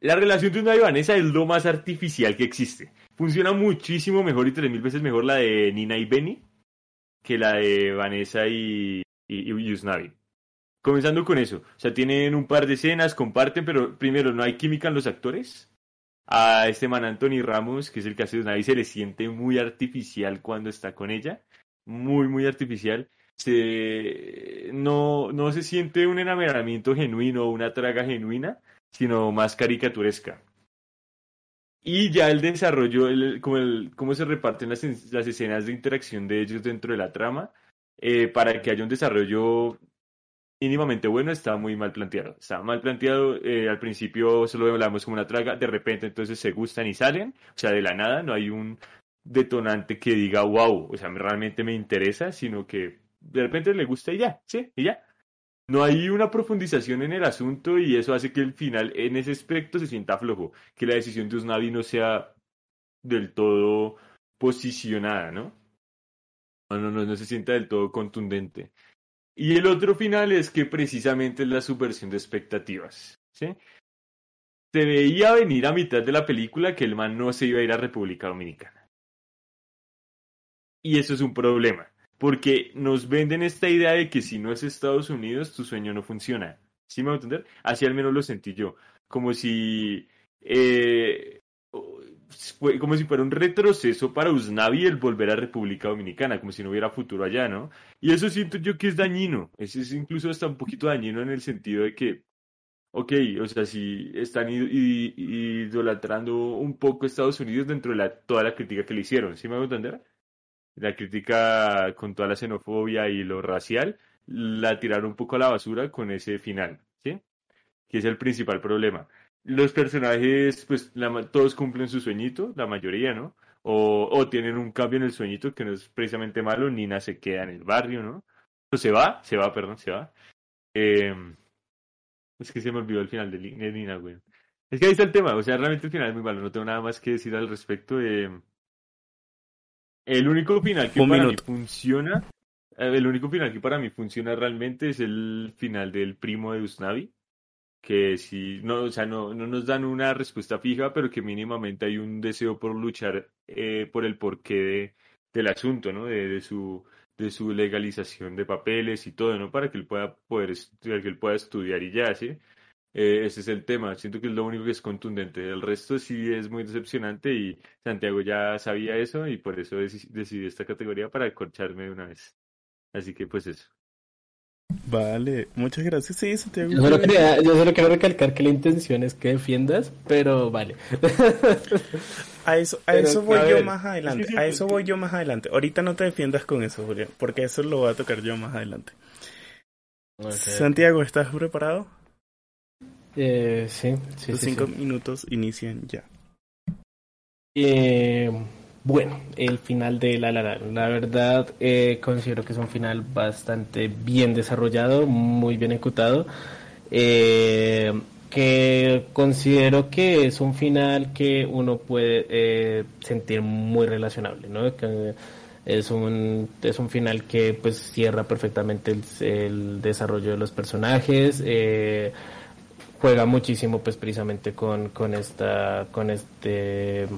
La relación de una y Vanessa es lo más artificial que existe. Funciona muchísimo mejor y tres mil veces mejor la de Nina y Benny que la de Vanessa y, y, Usnavi. Comenzando con eso, o sea, tienen un par de escenas, comparten, pero primero, no hay química en los actores. A este man Anthony Ramos, que es el que hace Usnavi, se le siente muy artificial cuando está con ella. Muy, muy artificial no, no se siente un enamoramiento genuino una traga genuina, sino más caricaturesca. Y ya el desarrollo, como cómo se reparten las, las, escenas de interacción de ellos dentro de la trama, eh, para que haya un desarrollo mínimamente bueno, está muy mal planteado. Está mal planteado, eh, al principio solo hablamos como una traga, de repente entonces se gustan y salen, o sea, de la nada, no hay un detonante que diga, wow, o sea, realmente me interesa, sino que de repente le gusta y ya, sí, y ya. No hay una profundización en el asunto y eso hace que el final en ese aspecto se sienta flojo, que la decisión de Usnavi no sea del todo posicionada, ¿no? No, no, no, no se sienta del todo contundente. Y el otro final es que precisamente es la subversión de expectativas. Se veía venir a mitad de la película que el man no se iba a ir a República Dominicana. Y eso es un problema porque nos venden esta idea de que si no es Estados Unidos, tu sueño no funciona. ¿Sí me va a entender? Así al menos lo sentí yo. Como si. Eh, como si fuera un retroceso para Usnavi el volver a República Dominicana, como si no hubiera futuro allá, ¿no? Y eso siento yo que es dañino. Eso es incluso hasta un poquito dañino en el sentido de que, ok, o sea, si están idolatrando un poco Estados Unidos dentro de la, toda la crítica que le hicieron, ¿sí me a entender? la crítica con toda la xenofobia y lo racial, la tiraron un poco a la basura con ese final, ¿sí? Que es el principal problema. Los personajes, pues todos cumplen su sueñito, la mayoría, ¿no? O, o, tienen un cambio en el sueñito que no es precisamente malo, Nina se queda en el barrio, ¿no? O se va, se va, perdón, se va. Eh, es que se me olvidó el final de, Nina, güey. Es que ahí está el tema, o sea, realmente el final es muy malo, no tengo nada más que decir al respecto. de el único final que para mí funciona, eh, el único final que para mí funciona realmente es el final del primo de Usnavi, que si no, o sea, no, no nos dan una respuesta fija, pero que mínimamente hay un deseo por luchar eh, por el porqué de, del asunto, ¿no? De, de, su de su legalización de papeles y todo, ¿no? Para que él pueda poder estudiar, que él pueda estudiar y ya, ¿sí? Eh, ese es el tema. Siento que es lo único que es contundente. El resto sí es muy decepcionante y Santiago ya sabía eso y por eso decidí esta categoría para acorcharme de una vez. Así que pues eso. Vale, muchas gracias. Sí, Santiago. Yo solo, quería, yo solo quiero recalcar que la intención es que defiendas, pero vale. A eso, a eso voy yo más adelante. a eso voy yo más adelante. Ahorita no te defiendas con eso, Julián, porque eso lo voy a tocar yo más adelante. Santiago, ¿estás preparado? Eh, sí, sí. Los cinco minutos inician ya. Eh, bueno, el final de La La La. verdad, eh, considero que es un final bastante bien desarrollado, muy bien ejecutado. Eh, que considero que es un final que uno puede eh, sentir muy relacionable, ¿no? Es un, es un final que pues cierra perfectamente el, el desarrollo de los personajes. Juega muchísimo pues precisamente con, con esta con este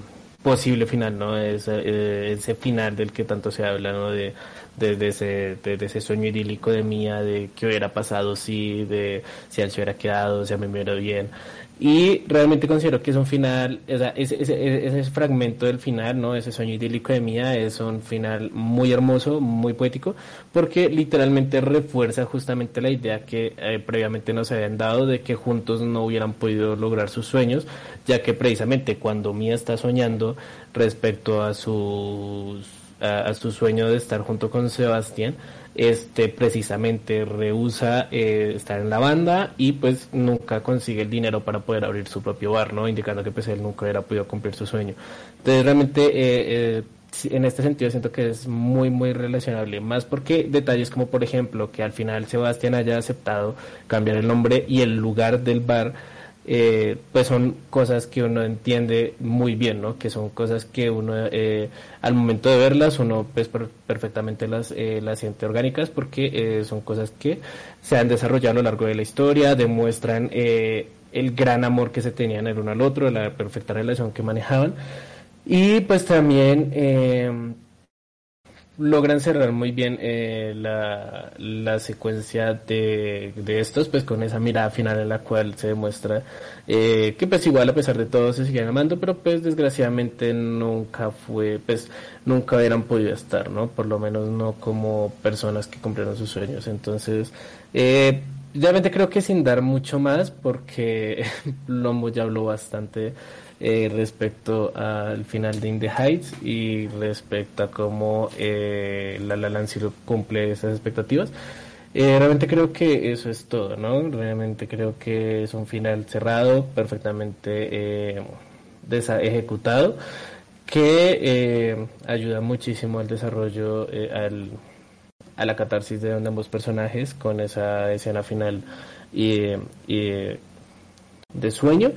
posible final no ese, eh, ese final del que tanto se habla no de, de, ese, de, ese sueño idílico de mía de qué hubiera pasado si de si él se hubiera quedado si a mí me hubiera bien y realmente considero que es un final, ese, ese, fragmento del final, ¿no? Ese sueño idílico de Mía es un final muy hermoso, muy poético, porque literalmente refuerza justamente la idea que eh, previamente nos habían dado de que juntos no hubieran podido lograr sus sueños, ya que precisamente cuando Mía está soñando respecto a, sus, a su sueño de estar junto con Sebastián, este precisamente rehúsa eh, estar en la banda y pues nunca consigue el dinero para poder abrir su propio bar, ¿no? Indicando que pues él nunca hubiera podido cumplir su sueño. Entonces realmente eh, eh, en este sentido siento que es muy, muy relacionable. Más porque detalles como, por ejemplo, que al final Sebastián haya aceptado cambiar el nombre y el lugar del bar, eh, pues son cosas que uno entiende muy bien, ¿no? Que son cosas que uno, eh, al momento de verlas, uno pues perfectamente las, eh, las siente orgánicas porque son cosas que se han desarrollado a lo largo de la historia, demuestran el gran amor que se tenían el uno al otro, la perfecta relación que manejaban. Y pues también eh, logran cerrar muy bien eh, la, la, secuencia de, de, estos, pues con esa mirada final en la cual se demuestra eh, que pues igual a pesar de todo se siguen amando, pero pues desgraciadamente nunca fue, pues nunca hubieran podido estar, ¿no? Por lo menos no como personas que cumplieron sus sueños. Entonces, eh, realmente creo que sin dar mucho más, porque Lomo ya habló bastante eh, respecto al final de In the Heights y respecto a cómo eh, La La Land cumple esas expectativas. Eh, realmente creo que eso es todo, ¿no? Realmente creo que es un final cerrado, perfectamente eh, ejecutado, que ayuda muchísimo al desarrollo, al, a la catarsis de ambos personajes con esa escena final y, y de sueño.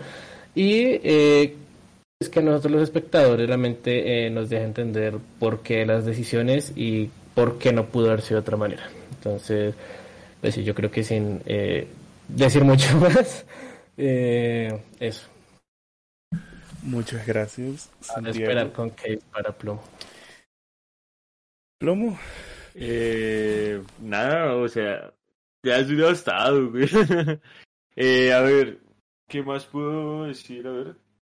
Y eh, es que a nosotros los espectadores realmente eh, nos deja entender por qué las decisiones y por qué no pudo haber sido de otra manera. Entonces, pues sí, yo creo que sin eh, decir mucho más, eso. Muchas gracias. A esperar con Case para Plomo. Plomo. Eh, nada, o sea, ya es estado, güey. eh, a ver, ¿Qué más puedo decir? A ver.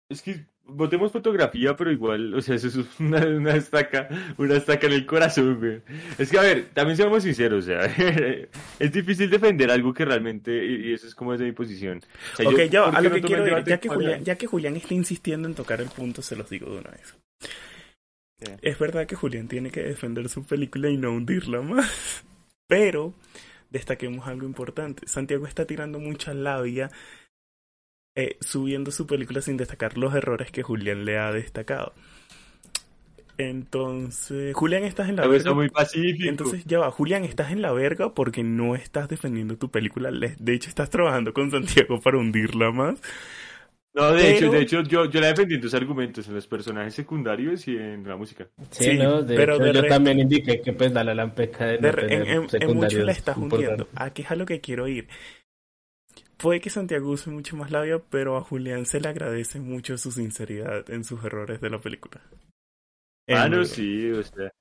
Es que votemos fotografía, pero igual, o sea, eso es una, una estaca, una estaca en el corazón, güey. Es que, a ver, también seamos sinceros, o sea, es difícil defender algo que realmente, y, eso es como desde mi posición. ok, ya, a lo que quiero ya que, Julián, ya que Julián está insistiendo en tocar el punto, se los digo de una vez. Es verdad que Julián tiene que defender su película y no hundirla más, pero destaquemos algo importante. Santiago está tirando mucha labia eh, subiendo su película sin destacar los errores que Julián le ha destacado. Entonces, Julián, estás en la verga. muy pacífico. Entonces, ya va, Julián, estás en la verga porque no estás defendiendo tu película. De hecho, estás trabajando con Santiago para hundirla más. No, de hecho, de hecho yo, yo la defendí en tus argumentos, en los personajes secundarios y en la música. Sí, no, de pero hecho, yo también indiqué que pues la lampeca de, en, en, mucho la estás hundiendo. Aquí es a lo que quiero ir. Puede que Santiago use mucho más labio, pero a Julián se le agradece mucho su sinceridad en sus errores de la película. Ah, no, sí, o sea.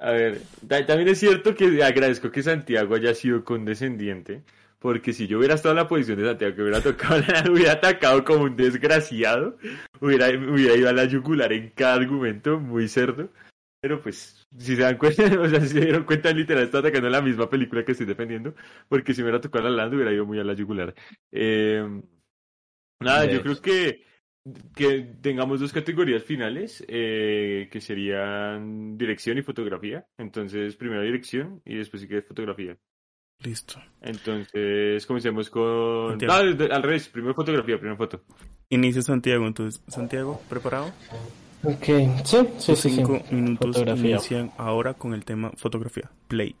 A ver, también es cierto que agradezco que Santiago haya sido condescendiente, porque si yo hubiera estado en la posición de Santiago, que hubiera tocado, hubiera atacado como un desgraciado, hubiera, hubiera ido a la yugular en cada argumento, muy cerdo. Pero pues, si se dan cuenta, o sea, si se dieron cuenta, literal, está atacando la misma película que estoy defendiendo, porque si me hubiera tocado la Land hubiera ido muy a la yugular. Eh, nada, yo creo que, que tengamos dos categorías finales, eh, que serían dirección y fotografía. Entonces, primero dirección y después sí que fotografía. Listo. Entonces, comencemos con... Ah, al revés, primero fotografía, primero foto. Inicia Santiago, entonces. Santiago, ¿preparado? Ok, sí, sí, sí. Cinco minutos fotografía. inician ahora con el tema fotografía. Play.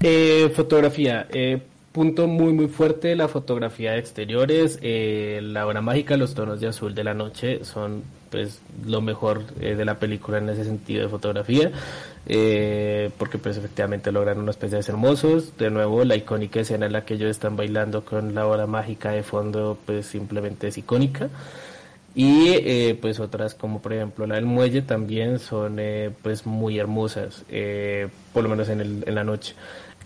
Eh, fotografía. Eh, punto muy, muy fuerte, la fotografía de exteriores. Eh, la hora mágica, los tonos de azul de la noche son pues lo mejor eh, de la película en ese sentido de fotografía. Eh, porque pues efectivamente logran unos paisajes hermosos. De nuevo, la icónica escena en la que ellos están bailando con la hora mágica de fondo pues simplemente es icónica. Y eh, pues otras como por ejemplo la del muelle también son eh, pues muy hermosas, eh, por lo menos en, el, en la noche.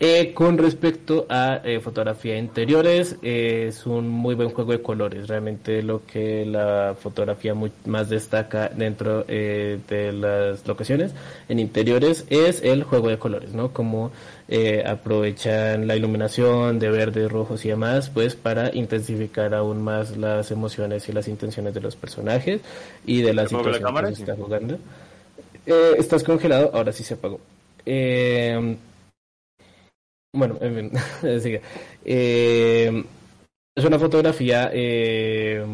Eh, con respecto a eh, fotografía de interiores, eh, es un muy buen juego de colores. Realmente lo que la fotografía más destaca dentro de las locaciones en interiores es el juego de colores, ¿no? Como aprovechan la iluminación de verdes, rojos y demás, pues para intensificar aún más las emociones y las intenciones de los personajes y de la situación que se está jugando. estás congelado, ahora sí se apagó. Eh, bueno, en fin, eh, es una fotografía eh,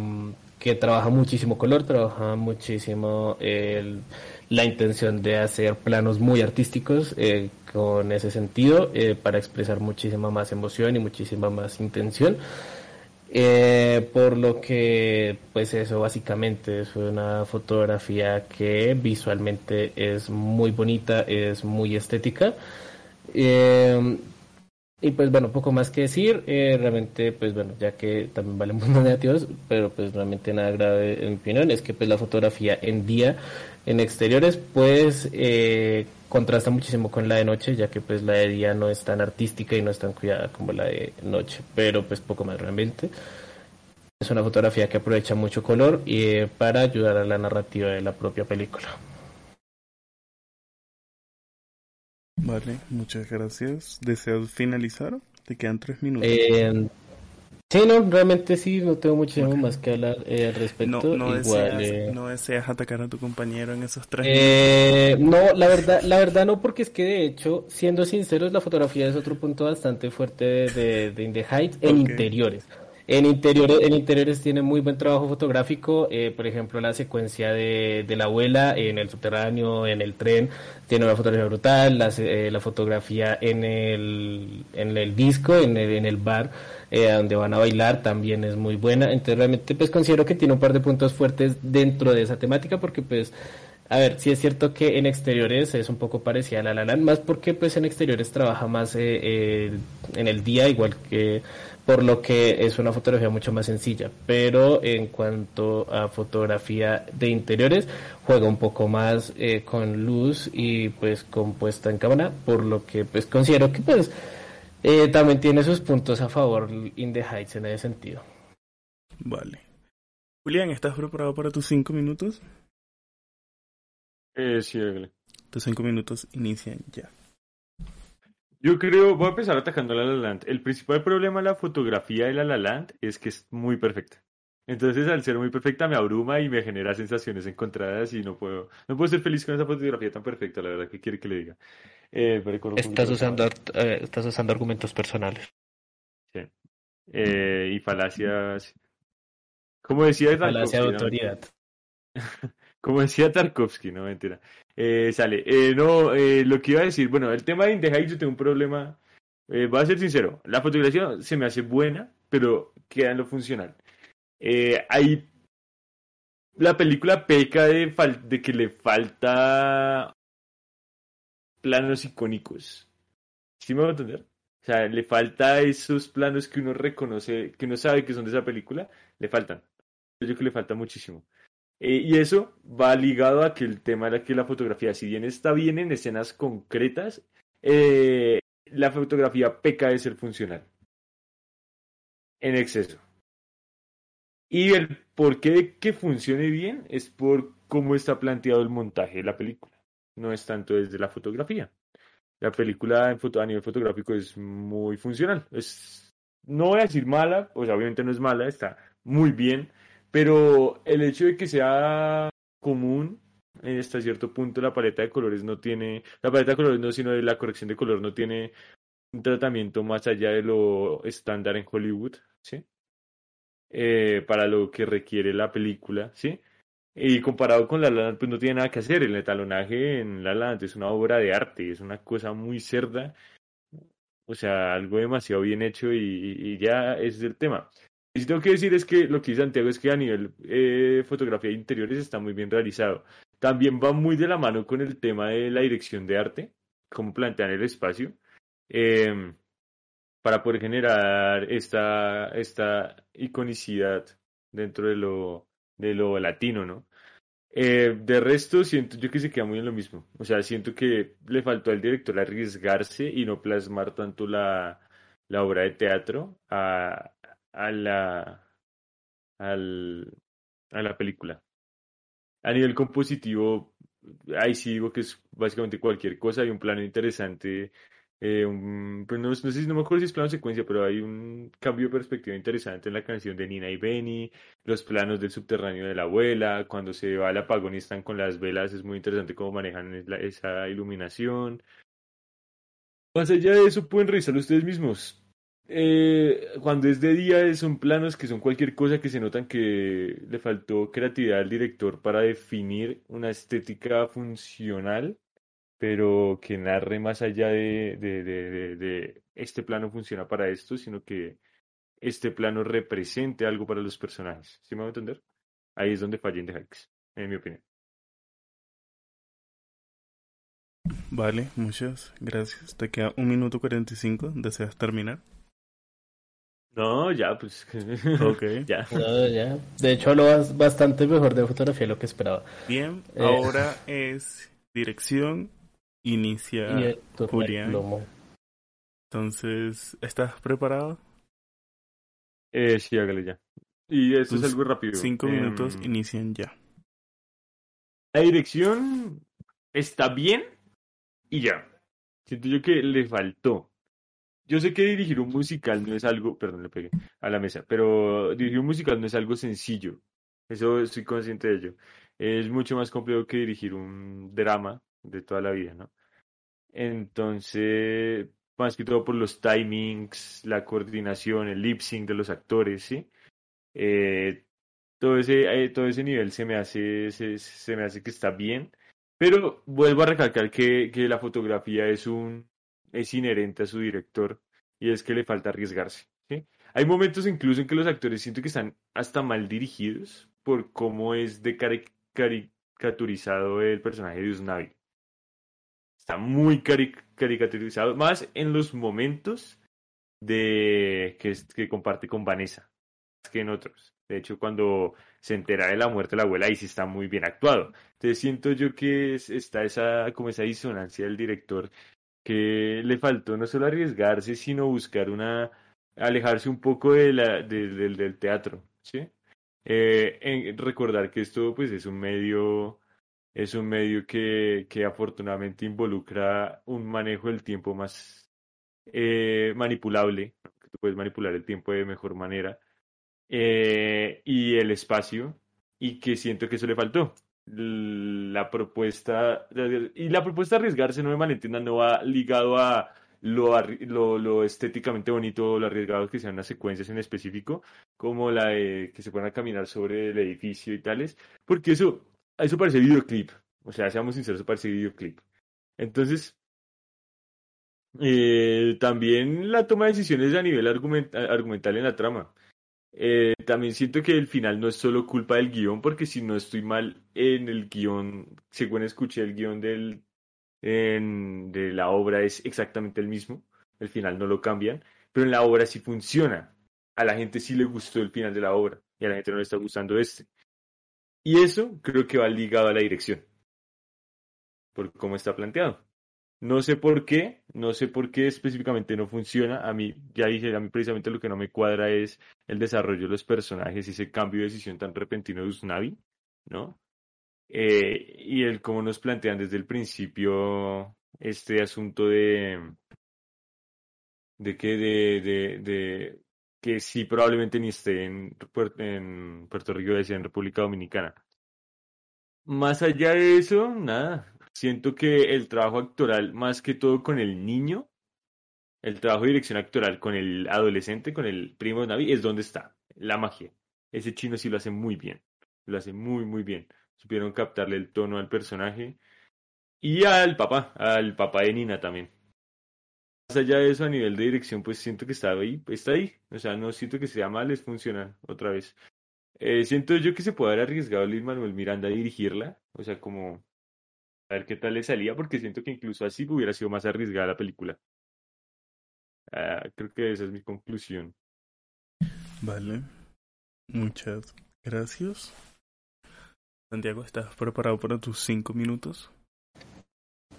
que trabaja muchísimo color, trabaja muchísimo el, la intención de hacer planos muy artísticos eh, con ese sentido eh, para expresar muchísima más emoción y muchísima más intención. Por lo que, pues eso básicamente es una fotografía que visualmente es muy bonita, es muy estética. Y pues bueno, poco más que decir, eh, realmente pues bueno, ya que también valen puntos negativos, pero pues realmente nada grave en mi opinión, es que pues la fotografía en día, en exteriores, pues eh, contrasta muchísimo con la de noche, ya que pues la de día no es tan artística y no es tan cuidada como la de noche, pero pues poco más realmente. Es una fotografía que aprovecha mucho color y eh, para ayudar a la narrativa de la propia película. Vale, muchas gracias. ¿Deseas finalizar? Te quedan tres minutos. Eh, sí, no, realmente sí, no tengo mucho más que hablar eh, al respecto. No, no, Igual, deseas, eh, no deseas atacar a tu compañero en esos tres eh, no, la verdad, la verdad no, porque es que de hecho, siendo sinceros, la fotografía es otro punto bastante fuerte de, de, de In the Heights en interiores. En interiores, en interiores tiene muy buen trabajo fotográfico, eh, por ejemplo la secuencia de, de la abuela en el subterráneo, en el tren, tiene una fotografía brutal, la, eh, la fotografía en el, en el disco, en el, en el bar, eh, donde van a bailar también es muy buena, entonces realmente pues considero que tiene un par de puntos fuertes dentro de esa temática porque pues a ver, sí es cierto que en exteriores es un poco parecida a La La más porque pues en exteriores trabaja más eh, eh, en el día, igual que por lo que es una fotografía mucho más sencilla. Pero en cuanto a fotografía de interiores, juega un poco más eh, con luz y pues con puesta en cámara, por lo que pues considero que pues eh, también tiene sus puntos a favor In the Heights en ese sentido. Vale. Julián, ¿estás preparado para tus cinco minutos? Eh, sí. Tus cinco minutos inician ya. Yo creo, voy a empezar atacando a La La Land. El principal problema de la fotografía de La La Land es que es muy perfecta. Entonces, al ser muy perfecta, me abruma y me genera sensaciones encontradas y no puedo, no puedo ser feliz con esa fotografía tan perfecta, la verdad, ¿qué quiere que le diga? Eh, recuerdo un Estás usando, eh, estás usando argumentos personales. Sí. Eh, y falacias. Como decía Falacia de autoridad. Como decía Tarkovsky, no mentira. Eh, sale. Eh, no, eh, lo que iba a decir, bueno, el tema de In yo tengo un problema. Eh, voy a ser sincero, la fotografía se me hace buena, pero queda en lo funcional. Eh, ahí la película peca de, fal- de que le falta planos icónicos. ¿Sí me voy a entender? O sea, le falta esos planos que uno reconoce, que uno sabe que son de esa película, le faltan. Yo creo que le falta muchísimo. Eh, y eso va ligado a que el tema era que la fotografía, si bien está bien en escenas concretas, eh, la fotografía peca de ser funcional. En exceso. Y el por qué de que funcione bien es por cómo está planteado el montaje de la película. No es tanto desde la fotografía. La película en foto, a nivel fotográfico es muy funcional. Es, no voy a decir mala, sea, obviamente no es mala, está muy bien, pero el hecho de que sea común eh, hasta cierto punto la paleta de colores no tiene, la paleta de colores no, sino la corrección de color no tiene un tratamiento más allá de lo estándar en Hollywood, ¿sí? Eh, para lo que requiere la película, ¿sí? Y comparado con La La Land, pues no tiene nada que hacer. El etalonaje en La La Land es una obra de arte, es una cosa muy cerda, o sea, algo demasiado bien hecho y ya ese es el tema. Si tengo que decir es que lo que dice Santiago es que a nivel eh, fotografía de interiores está muy bien realizado. También va muy de la mano con el tema de la dirección de arte, cómo plantean el espacio, eh, para poder generar esta, esta iconicidad dentro de lo, de lo latino, ¿no? Eh, de resto, siento yo que se queda muy en lo mismo. O sea, siento que le faltó al director arriesgarse y no plasmar tanto la, la obra de teatro a, a la, al, a la película. A nivel compositivo, ahí sí digo que es básicamente cualquier cosa. Hay un plano interesante. eh, un- pues no, no sé si no me acuerdo si es plano secuencia, pero hay un cambio de perspectiva interesante en la canción de Nina y Benny, los planos del subterráneo de la abuela, cuando se va al apagón y están con las velas, es muy interesante cómo manejan la- esa iluminación. Más allá de eso, pueden revisarlo ustedes mismos. Eh, cuando es de día son planos que son cualquier cosa que se notan que le faltó creatividad al director para definir una estética funcional, pero que narre más allá de, de, de, de este plano funciona para esto, sino que este plano represente algo para los personajes. ¿Sí me va a entender? Ahí es donde fallen de Hikes, en mi opinión. Vale, muchas gracias. Te queda un minuto cuarenta y cinco. ¿Deseas terminar? No, ya, pues. Ok. ya. No, ya. De hecho, lo bas- bastante mejor de fotografía de lo que esperaba. Bien, Eh. ahora es dirección. Inicia el Julián. plomo. Entonces, ¿estás preparado? Eh, sí, hágale ya. Y esto es Tus algo rápido. Cinco Em, minutos inician ya. La dirección está bien y ya. Siento yo que le faltó. Yo sé que dirigir un musical no es algo, perdón, le pegué a la mesa, pero dirigir un musical no es algo sencillo. Eso estoy consciente de ello. Es mucho más complejo que dirigir un drama de toda la vida, ¿no? Entonces, más que todo por los timings, la coordinación, el lip sync de los actores, ¿sí? Eh, todo ese, eh, todo ese nivel se me hace, se, se me hace que está bien, pero vuelvo a recalcar que, que la fotografía es un, es inherente a su director y es que le falta arriesgarse, ¿sí? Hay momentos incluso en que los actores siento que están hasta mal dirigidos por cómo es de cari- caricaturizado el personaje de Usnavi. Está muy cari- caricaturizado, más en los momentos de que, comparte con Vanessa, que en otros. De hecho, cuando se entera de la muerte de la abuela, ahí sí está muy bien actuado. Entonces siento yo que es- está esa, como esa disonancia del director que le faltó no solo arriesgarse, sino buscar una, alejarse un poco de la, de- del- del teatro, ¿sí? Eh, en- recordar que esto pues es un medio, es un medio que, que afortunadamente involucra un manejo del tiempo más eh, manipulable, que tú puedes manipular el tiempo de mejor manera, eh, y el espacio, y que siento que eso le faltó. La propuesta, y la propuesta de arriesgarse, no me malentiendan, no va ligado a lo, lo, estéticamente bonito, lo arriesgado que sean las secuencias en específico, como la de que se puedan caminar sobre el edificio y tales, porque eso, eso parece videoclip, o sea, seamos sinceros, eso parece videoclip. Entonces, eh, también la toma de decisiones a nivel argument- argumental en la trama. Eh, también siento que el final no es solo culpa del guion, porque si no estoy mal en el guion, según escuché el guion de la obra es exactamente el mismo, el final no lo cambian, pero en la obra sí funciona. A la gente sí le gustó el final de la obra y a la gente no le está gustando este. Y eso creo que va ligado a la dirección, por cómo está planteado. No sé por qué, no sé por qué específicamente no funciona. A mí, ya dije, a mí precisamente lo que no me cuadra es el desarrollo de los personajes y ese cambio de decisión tan repentino de Usnavi, ¿no? Eh, y el cómo nos plantean desde el principio este asunto de de que de, de, que sí probablemente ni esté en, en Puerto Rico, decía en República Dominicana. Más allá de eso, nada. Siento que el trabajo actoral, más que todo con el niño, el trabajo de dirección actoral con el adolescente, con el primo de Navi, es donde está la magia. Ese chino sí lo hace muy bien. Lo hace muy, muy bien. Supieron captarle el tono al personaje. Y al papá, al papá de Nina también. Más allá de eso, a nivel de dirección, pues siento que está ahí, está ahí. O sea, no siento que sea mal, les funciona otra vez. Eh, siento yo que se puede haber arriesgado Luis Manuel Miranda a dirigirla. O sea, como ver qué tal le salía, porque siento que incluso así hubiera sido más arriesgada la película. Ah, creo que esa es mi conclusión. Vale. Muchas gracias. Santiago, ¿estás preparado para tus cinco minutos?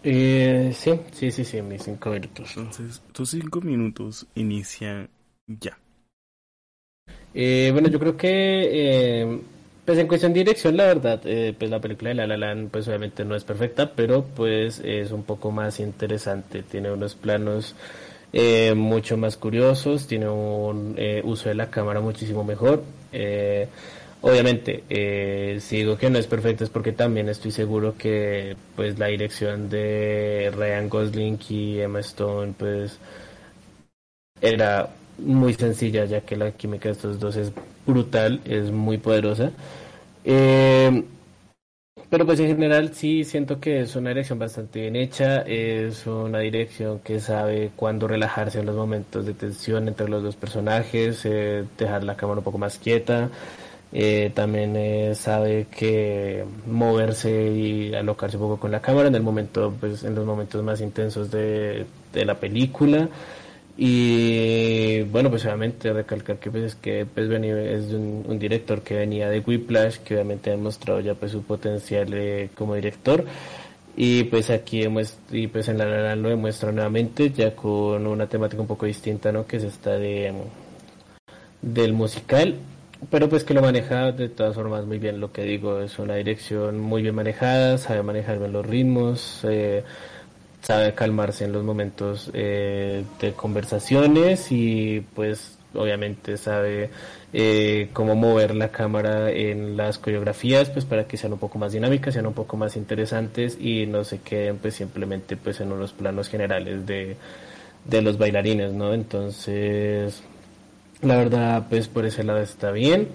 Eh, sí, sí, sí, sí, mis cinco minutos. Entonces, tus cinco minutos inician ya. Eh, bueno, yo creo que, eh, pues en cuestión de dirección, la verdad, eh, pues la película de La La Land, pues obviamente no es perfecta, pero pues es un poco más interesante. Tiene unos planos eh, mucho más curiosos, tiene un eh, uso de la cámara muchísimo mejor. Obviamente, si digo que no es perfecta es porque también estoy seguro que pues la dirección de Ryan Gosling y Emma Stone, pues era muy sencilla, ya que la química de estos dos es brutal, es muy poderosa. Eh, pero pues en general sí siento que es una dirección bastante bien hecha, es una dirección que sabe cuándo relajarse en los momentos de tensión entre los dos personajes, eh, dejar la cámara un poco más quieta, eh, también eh, sabe que moverse y alocarse un poco con la cámara en el momento, pues en los momentos más intensos de, de la película. Y bueno, pues obviamente recalcar que pues, es que pues, es un, director que venía de Whiplash, que obviamente ha demostrado ya pues su potencial eh, como director. Y pues aquí y pues en la, la lo demuestra nuevamente, ya con una temática un poco distinta, ¿no? Que es esta de del musical, pero pues que lo maneja de todas formas muy bien, lo que digo, es una dirección muy bien manejada, sabe manejar bien los ritmos, eh, sabe calmarse en los momentos eh, de conversaciones y pues obviamente sabe eh, cómo mover la cámara en las coreografías pues para que sean un poco más dinámicas, sean un poco más interesantes y no se queden pues simplemente pues en unos planos generales de, de los bailarines, ¿no? Entonces, la verdad pues por ese lado está bien.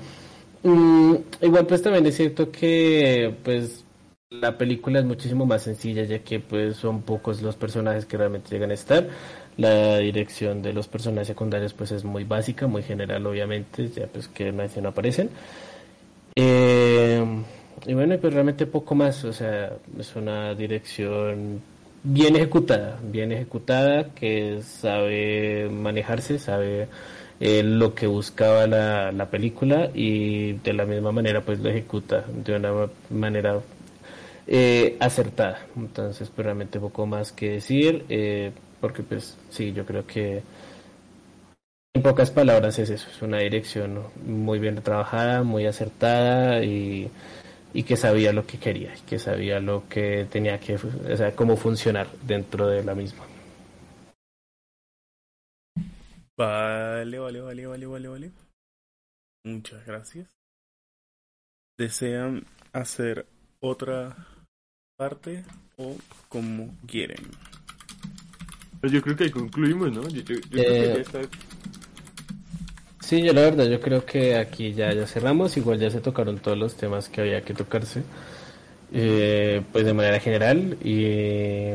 Mm, igual pues también es cierto que pues la película es muchísimo más sencilla ya que pues son pocos los personajes que realmente llegan a estar. La dirección de los personajes secundarios pues es muy básica, muy general obviamente, ya pues que no aparecen. Eh, y bueno, pues realmente poco más, o sea, es una dirección bien ejecutada, bien ejecutada, que sabe manejarse, sabe eh, lo que buscaba la, la película y de la misma manera pues lo ejecuta de una manera eh, acertada. Entonces, pues realmente poco más que decir, eh, porque pues sí, yo creo que en pocas palabras es eso, es una dirección muy bien trabajada, muy acertada y, y que sabía lo que quería, que sabía lo que tenía que, o sea, cómo funcionar dentro de la misma. Vale, vale, vale, vale, vale, vale. Muchas gracias. ¿Desean hacer otra parte o como quieren. Pues yo creo que ahí concluimos, ¿no? Yo, creo que eh, Sí, yo la verdad, yo creo que aquí ya, ya cerramos, igual ya se tocaron todos los temas que había que tocarse, eh, pues de manera general, y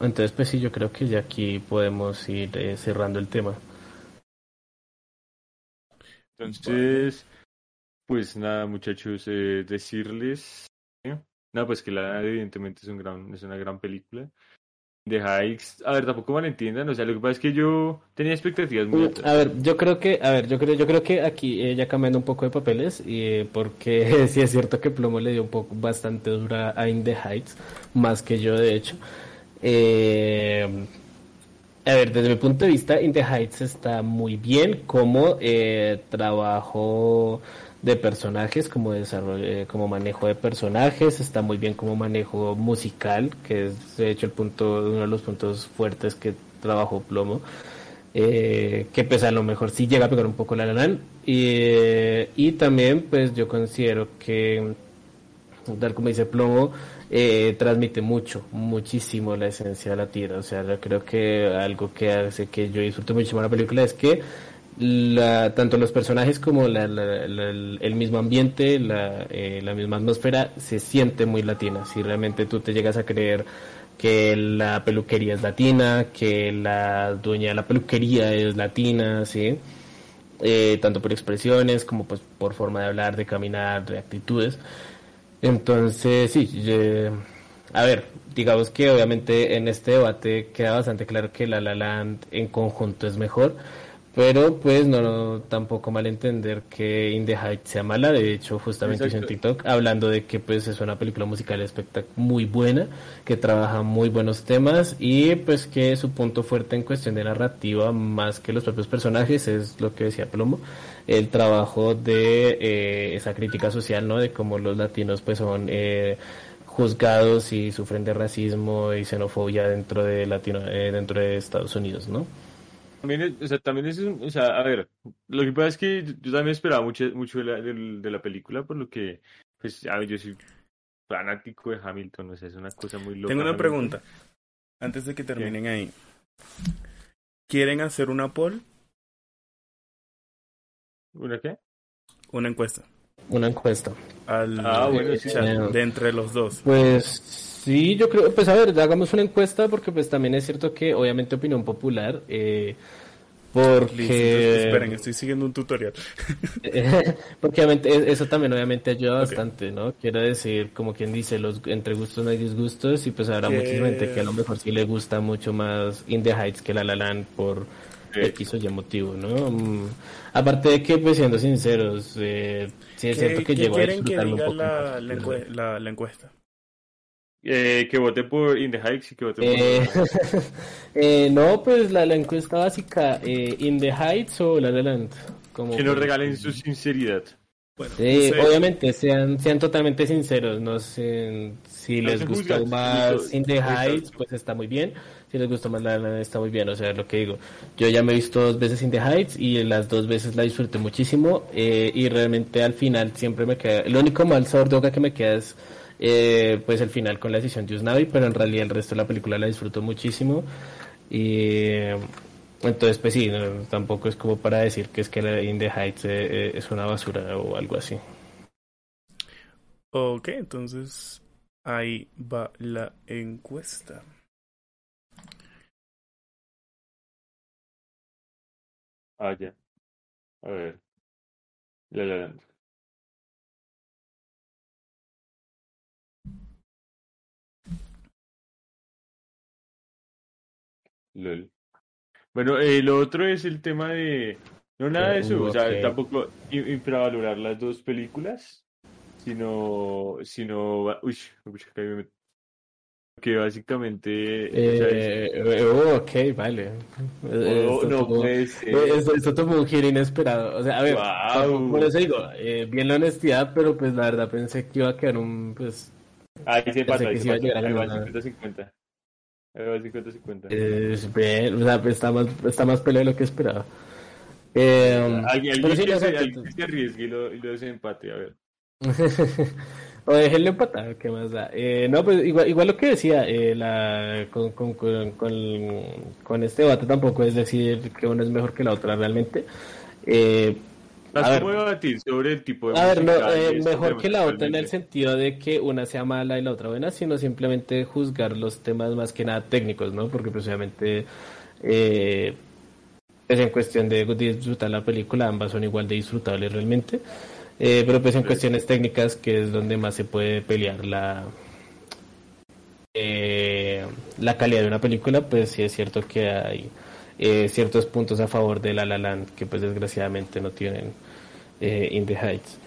entonces pues sí, yo creo que ya aquí podemos ir eh, cerrando el tema. Entonces, pues nada muchachos, decirles no, pues que la evidentemente es un gran, es una gran película. De Hikes, a ver, tampoco malentiendan, o sea, lo que pasa es que yo tenía expectativas muy mm, altas. A ver, yo creo que, a ver, yo creo, yo creo que aquí ella ya cambiando un poco de papeles, y eh, porque sí es cierto que Plomo le dio un poco bastante dura a In the Heights, más que yo de hecho. Eh, a ver, desde mi punto de vista, In the Heights está muy bien como eh, trabajo de personajes, como desarrollo, eh, como manejo de personajes, está muy bien como manejo musical, que es de hecho el punto, uno de los puntos fuertes que trabajó Plomo, eh, que pues a lo mejor sí llega a pegar un poco la lana y, eh, y también pues yo considero que tal como dice Plomo, transmite mucho, muchísimo la esencia de la tierra. O sea, creo que algo que hace que yo disfrute muchísimo la película es que la, tanto los personajes como el mismo ambiente, eh, la, misma atmósfera se siente muy latina. Si realmente tú te llegas a creer que la peluquería es latina, que la dueña de la peluquería es latina, ¿sí? Eh, tanto por expresiones como pues por forma de hablar, de caminar, de actitudes. Entonces, sí, a ver, digamos que obviamente en este debate queda bastante claro que La La Land en conjunto es mejor pero pues no, tampoco malentender que In the Heights sea mala. De hecho, justamente hice un TikTok hablando de que pues es una película musical espectacular muy buena, que trabaja muy buenos temas y pues que su punto fuerte en cuestión de narrativa, más que los propios personajes, es lo que decía Plomo, el trabajo de eh, esa crítica social, ¿no? De cómo los latinos pues son... Eh, juzgados y sufren de racismo y xenofobia dentro de Latino, eh, dentro de Estados Unidos, ¿no? También, o sea, también es, o sea, a ver, lo que pasa es que yo también esperaba mucho, mucho de, la, de, la película, por lo que, pues, a ver, yo soy fanático de Hamilton, o sea, es una cosa muy loca. Tengo una pregunta, antes de que terminen ahí. ¿Quieren hacer una poll ¿Una qué? Una encuesta. Una encuesta. Al Ah, bueno, sí. chat de entre los dos. Pues sí, yo creo, pues a ver, hagamos una encuesta porque pues también es cierto que obviamente opinión popular, eh, porque... Listo, esperen, estoy siguiendo un tutorial. porque obviamente e- eso también obviamente ayuda bastante, ¿no? Quiero decir, como quien dice, los entre gustos no hay disgustos y pues habrá Que- mucha gente que a lo mejor sí le gusta mucho más In the Heights que La La Land por. X o Y motivo, ¿no? Mm, aparte de que, pues siendo sinceros, eh, sí es cierto ¿Qué, que llegó a disfrutarlo un poco la, más, la- la encuesta? Eh, que vote por In the Heights y que vote por... Eh, eh, no, pues la, la encuesta básica, eh, In the Heights o La La Land. Como que nos regalen su sinceridad. Bueno, Eh, no sé. obviamente, sean, sean totalmente sinceros, no sé si No les gustó juzgan, más In the. Heights, pues está muy bien, si les gustó más La La Land está muy bien, o sea, lo que digo, yo ya me he visto dos veces In the Heights y las dos veces la disfruté muchísimo eh, y realmente al final siempre me queda, el único mal sabor de boca que me queda es eh, pues el final con la decisión de Usnavi, pero en realidad el resto de la película la disfruto muchísimo y entonces pues sí, no, tampoco es como para decir que es que la In the Heights eh, eh, es una basura o algo así. Ok, entonces ahí va la encuesta. Ah, ya. A ver. La La Land. LOL. Bueno, eh, lo otro es el tema de... No nada de eso, o sea, tampoco infravalorar las dos películas, sino... sino uy, uy, me que básicamente... o sea, es- Eh, eh, oh, ok, vale. Eh, oh, esto no puede ser. eh, esto, esto tuvo un giro inesperado. O sea, a ver, tampoco- por eso digo, eh, bien la honestidad, pero pues la verdad pensé que iba a quedar un, pues, Ahí se pasa, ahí se pasa. Ahí va ganar. 50-50. Ahí va 50-50. eh, bien, o sea, pues, está más, está más pelea de lo que esperaba. Eh, Alguien, pero sí, que se, alguien que se arriesgue y lo, y lo desempate, a ver. o déjenlo empatar, ¿qué más da? Eh, no, pues igual, igual lo que decía, eh, la, con, con, con, con, con este debate tampoco es decir que uno es mejor que la otra realmente. Eh, A ver. como debatir sobre el tipo de a ver, no, música y eh, mejor que la otra en el sentido de que una sea mala y la otra buena, sino simplemente juzgar los temas más que nada técnicos, ¿no? Porque obviamente eh, pues en cuestión de disfrutar la película, ambas son igual de disfrutables realmente. Eh, pero pues en Sí. cuestiones técnicas, que es donde más se puede pelear la eh, la calidad de una película, pues sí es cierto que hay eh, ciertos puntos a favor de La La Land que pues desgraciadamente no tienen eh, In the Heights.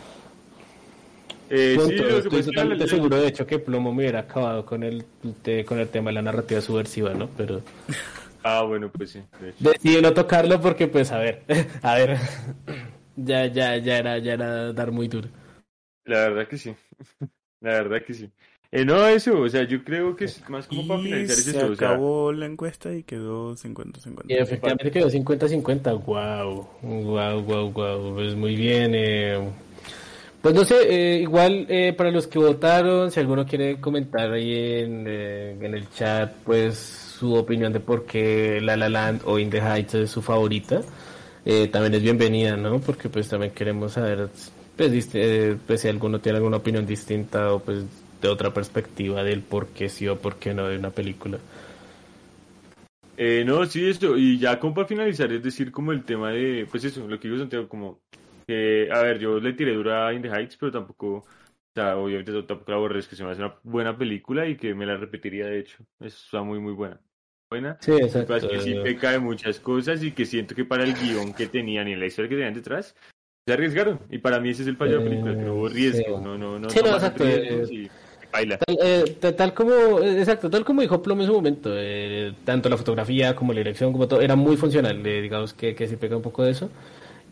Eh, sí, Estoy totalmente la- seguro de hecho que Plomo me hubiera acabado con el te- con el tema de la narrativa subversiva, ¿no? Pero Ah, bueno, pues sí. de decidí no tocarlo porque pues a ver, a ver, ya ya ya era ya era dar muy duro. La verdad que sí. La verdad que sí. Eh, no, eso, o sea, yo creo que es más como para finalizar es se eso, o sea, acabó la encuesta y quedó 50-50. Y efectivamente quedó 50-50. Wow, wow, wow, wow. Pues muy bien. eh. Pues no sé, eh, igual eh, para los que votaron, si alguno quiere comentar ahí en, eh, en el chat, pues su opinión de por qué La La Land o In the Heights es su favorita, eh, también es bienvenida, ¿no? Porque pues también queremos saber, pues, eh, pues si alguno tiene alguna opinión distinta o pues de otra perspectiva del por qué sí o por qué no de una película. Eh, no, sí, esto, y ya como para finalizar, es decir, como el tema de, pues eso, lo que digo Santiago, como que, a ver, yo le tiré dura a In the Heights, pero tampoco, o sea, obviamente tampoco la borré, es que se me hace una buena película y que me la repetiría, de hecho, está muy, muy buena. Buena. Sí, exacto. pasa es que sí peca de muchas cosas y que siento que para el guion que tenían y la historia que tenían detrás, se arriesgaron. Y para mí ese es el fallo de la película, que no hubo Eh, riesgo, sí. no, no, no. Sí, no, tomaron exacto, riesgos eh, y baila. Tal, eh, como, eh, exacto, tal como dijo Plomo en su momento, eh, tanto la fotografía como la dirección, como todo, era muy funcional, digamos que, que se pega un poco de eso.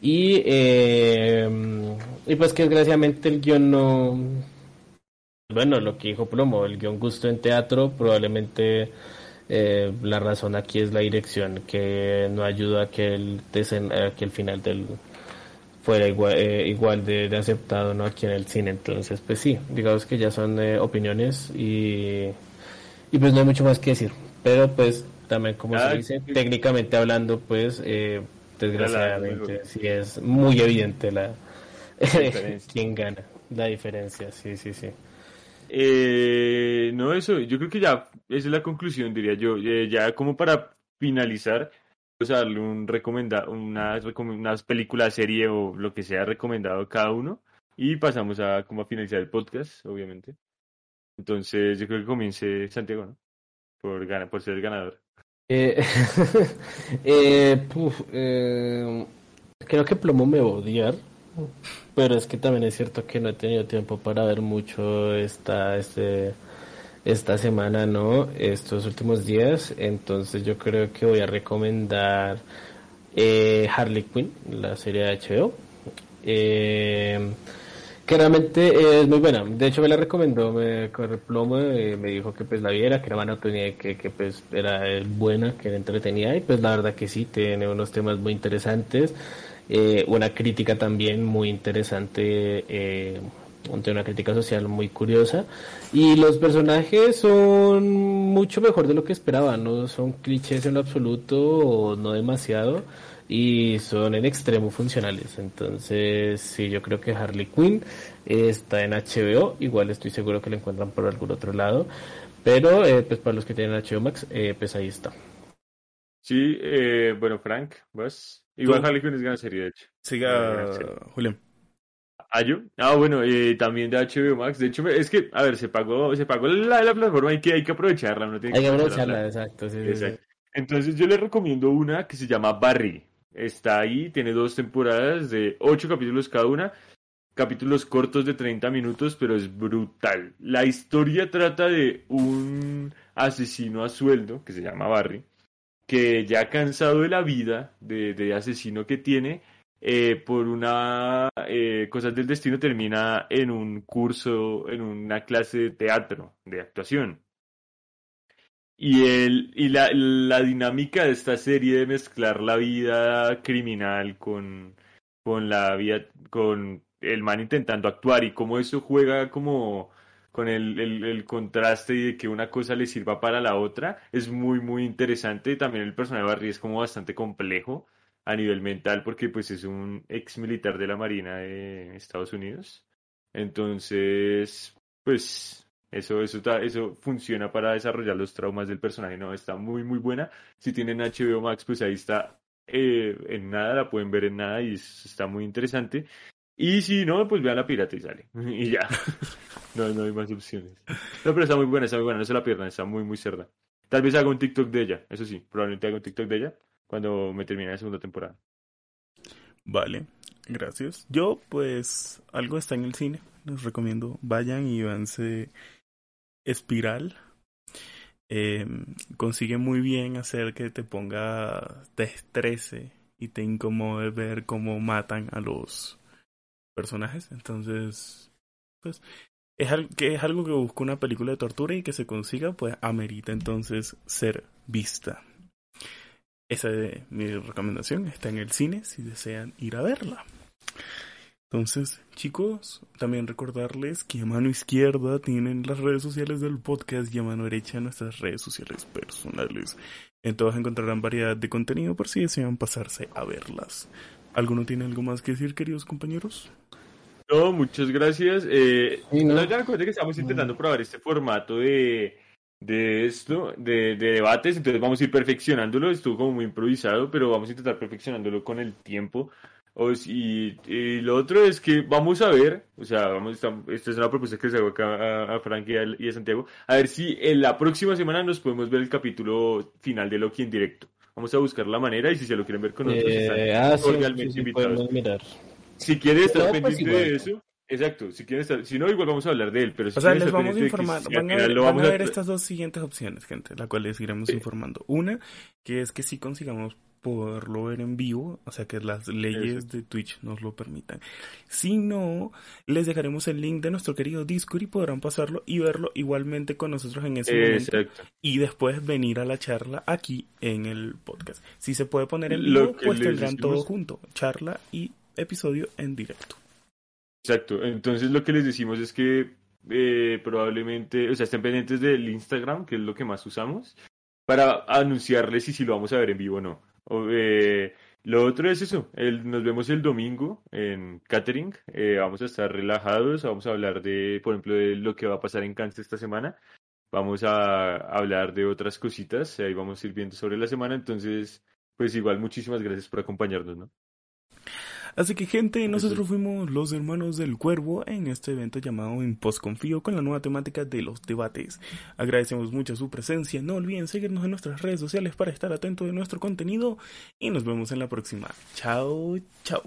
Y, y pues que desgraciadamente el guion no, bueno, lo que dijo Plomo, el guion gusto en teatro, probablemente la razón aquí es la dirección, que no ayuda a que el, a que el final del fuera igual, eh, igual de, de aceptado no aquí en el cine entonces pues sí digamos que ya son eh, opiniones y y pues no hay mucho más que decir pero pues también como Ah, se dice sí. técnicamente hablando pues eh, Desgraciadamente, sí es muy evidente la quién gana, la diferencia, sí, sí, sí. Eh, no, eso, yo creo que ya esa es la conclusión, diría yo. Eh, ya como para finalizar, pues darle un recomenda una, una película, serie o lo que sea recomendado cada uno y pasamos a como a finalizar el podcast, obviamente. Entonces, yo creo que comience Santiago, ¿no? Por, gana, por ser el ganador. Eh, eh, eh, creo que Plomo me va a odiar, pero es que también es cierto que no he tenido tiempo para ver mucho esta, este, esta semana, ¿no? Estos últimos días, entonces yo creo que voy a recomendar eh, Harley Quinn, la serie de HBO. Eh, que realmente es muy buena. De hecho, me la recomendó, me corre plomo, y me dijo que pues la viera, que era buena, que, que pues era buena, que era entretenida y pues la verdad que sí, tiene unos temas muy interesantes, eh, una crítica también muy interesante, eh, una crítica social muy curiosa y los personajes son mucho mejor de lo que esperaba, no son clichés en lo absoluto o no demasiado y son en extremo funcionales. Entonces, sí, yo creo que Harley Quinn está en HBO, igual estoy seguro que la encuentran por algún otro lado, pero eh, pues para los que tienen HBO Max, eh, pues ahí está. Sí, eh, bueno, Frank, vos. Igual Harley Quinn es gran serie, de hecho. Siga, Julián. ¿Ah? Ah, bueno, también de HBO Max. De hecho, es que, a ver, se pagó, se pagó la, la plataforma, hay que, hay que aprovecharla. No tiene hay que aprovecharla, exacto, exacto. Entonces yo les recomiendo una que se llama Barry. Está ahí, tiene dos temporadas de ocho capítulos cada una, capítulos cortos de 30 minutos, pero es brutal. La historia trata de un asesino a sueldo, que se llama Barry, que ya cansado de la vida de, asesino que tiene, eh, por una eh, cosas del destino termina en un curso, en una clase de teatro, de actuación. Y, el, y la, la, dinámica de esta serie de mezclar la vida criminal con, con la vida, con el man intentando actuar y cómo eso juega como con el, el, contraste y de que una cosa le sirva para la otra, es muy, muy interesante. También el personaje de Barry es como bastante complejo a nivel mental porque pues es un ex militar de la Marina de Estados Unidos. Entonces, pues eso, eso, eso funciona para desarrollar los traumas del personaje. No, está muy, muy buena. Si tienen HBO Max, pues ahí está. Eh, en nada, la pueden ver en nada y está muy interesante. Y si no, pues vean la pirata y sale. y ya. no, no hay más opciones. No, pero está muy buena, está muy buena. No se la pierdan, está muy, muy cerda. Tal vez haga un TikTok de ella. Eso sí, probablemente haga un TikTok de ella cuando me termine la segunda temporada. Vale, gracias. Yo, pues, algo está en el cine. Les recomiendo, vayan y vanse espiral. Eh, consigue muy bien hacer que te ponga, te estrese y te incomode ver cómo matan a los personajes. Entonces, pues, es, que es algo que busca una película de tortura y que se consiga, pues, amerita entonces ser vista. Esa es mi recomendación. Está en el cine si desean ir a verla. Entonces, chicos, también recordarles que a mano izquierda tienen las redes sociales del podcast y a mano derecha nuestras redes sociales personales. En todas encontrarán variedad de contenido por si desean pasarse a verlas. ¿Alguno tiene algo más que decir, queridos compañeros? No, muchas gracias. Eh, no. ya que estamos intentando probar este formato de, de esto, de, de, debates, entonces vamos a ir perfeccionándolo. Estuvo como muy improvisado, pero vamos a intentar perfeccionándolo con el tiempo. Y, y, lo otro es que vamos a ver, o sea, vamos, esta es una propuesta que se hago acá a, Frank y a, Santiago, a ver si en la próxima semana nos podemos ver el capítulo final de Loki en directo. Vamos a buscar la manera y si se lo quieren ver con nosotros, eh, ah, sí, invitados. Mirar. Si quieren estar pues pendiente de eso, exacto, si quieren estar, si no, igual vamos a hablar de él, pero si o sea, les vamos a informar, van a, ver, van a ver estas dos siguientes opciones, gente, la cual les iremos informando. Una, que es que si consigamos poderlo ver en vivo, o sea que las leyes de Twitch nos lo permitan. Si no, les dejaremos el link de nuestro querido Discord y podrán pasarlo y verlo igualmente con nosotros en ese momento y después venir a la charla aquí en el podcast. Si se puede poner en vivo, pues tendrán todo junto, charla y episodio en directo. Exacto, entonces lo que les decimos es que eh, probablemente, o sea, estén pendientes del Instagram, que es lo que más usamos, para anunciarles si, si lo vamos a ver en vivo o no. Eh, Lo otro es eso, el, nos vemos el domingo en Catering, eh, vamos a estar relajados, vamos a hablar de, por ejemplo, de lo que va a pasar en Kansas esta semana, vamos a hablar de otras cositas, ahí vamos a ir viendo sobre la semana, entonces, pues igual muchísimas gracias por acompañarnos, ¿no? Así que gente, nosotros fuimos los hermanos del cuervo en este evento llamado En Confío con la nueva temática de los debates. Agradecemos mucho su presencia, no olviden seguirnos en nuestras redes sociales para estar atentos de nuestro contenido y nos vemos en la próxima. Chao, chao.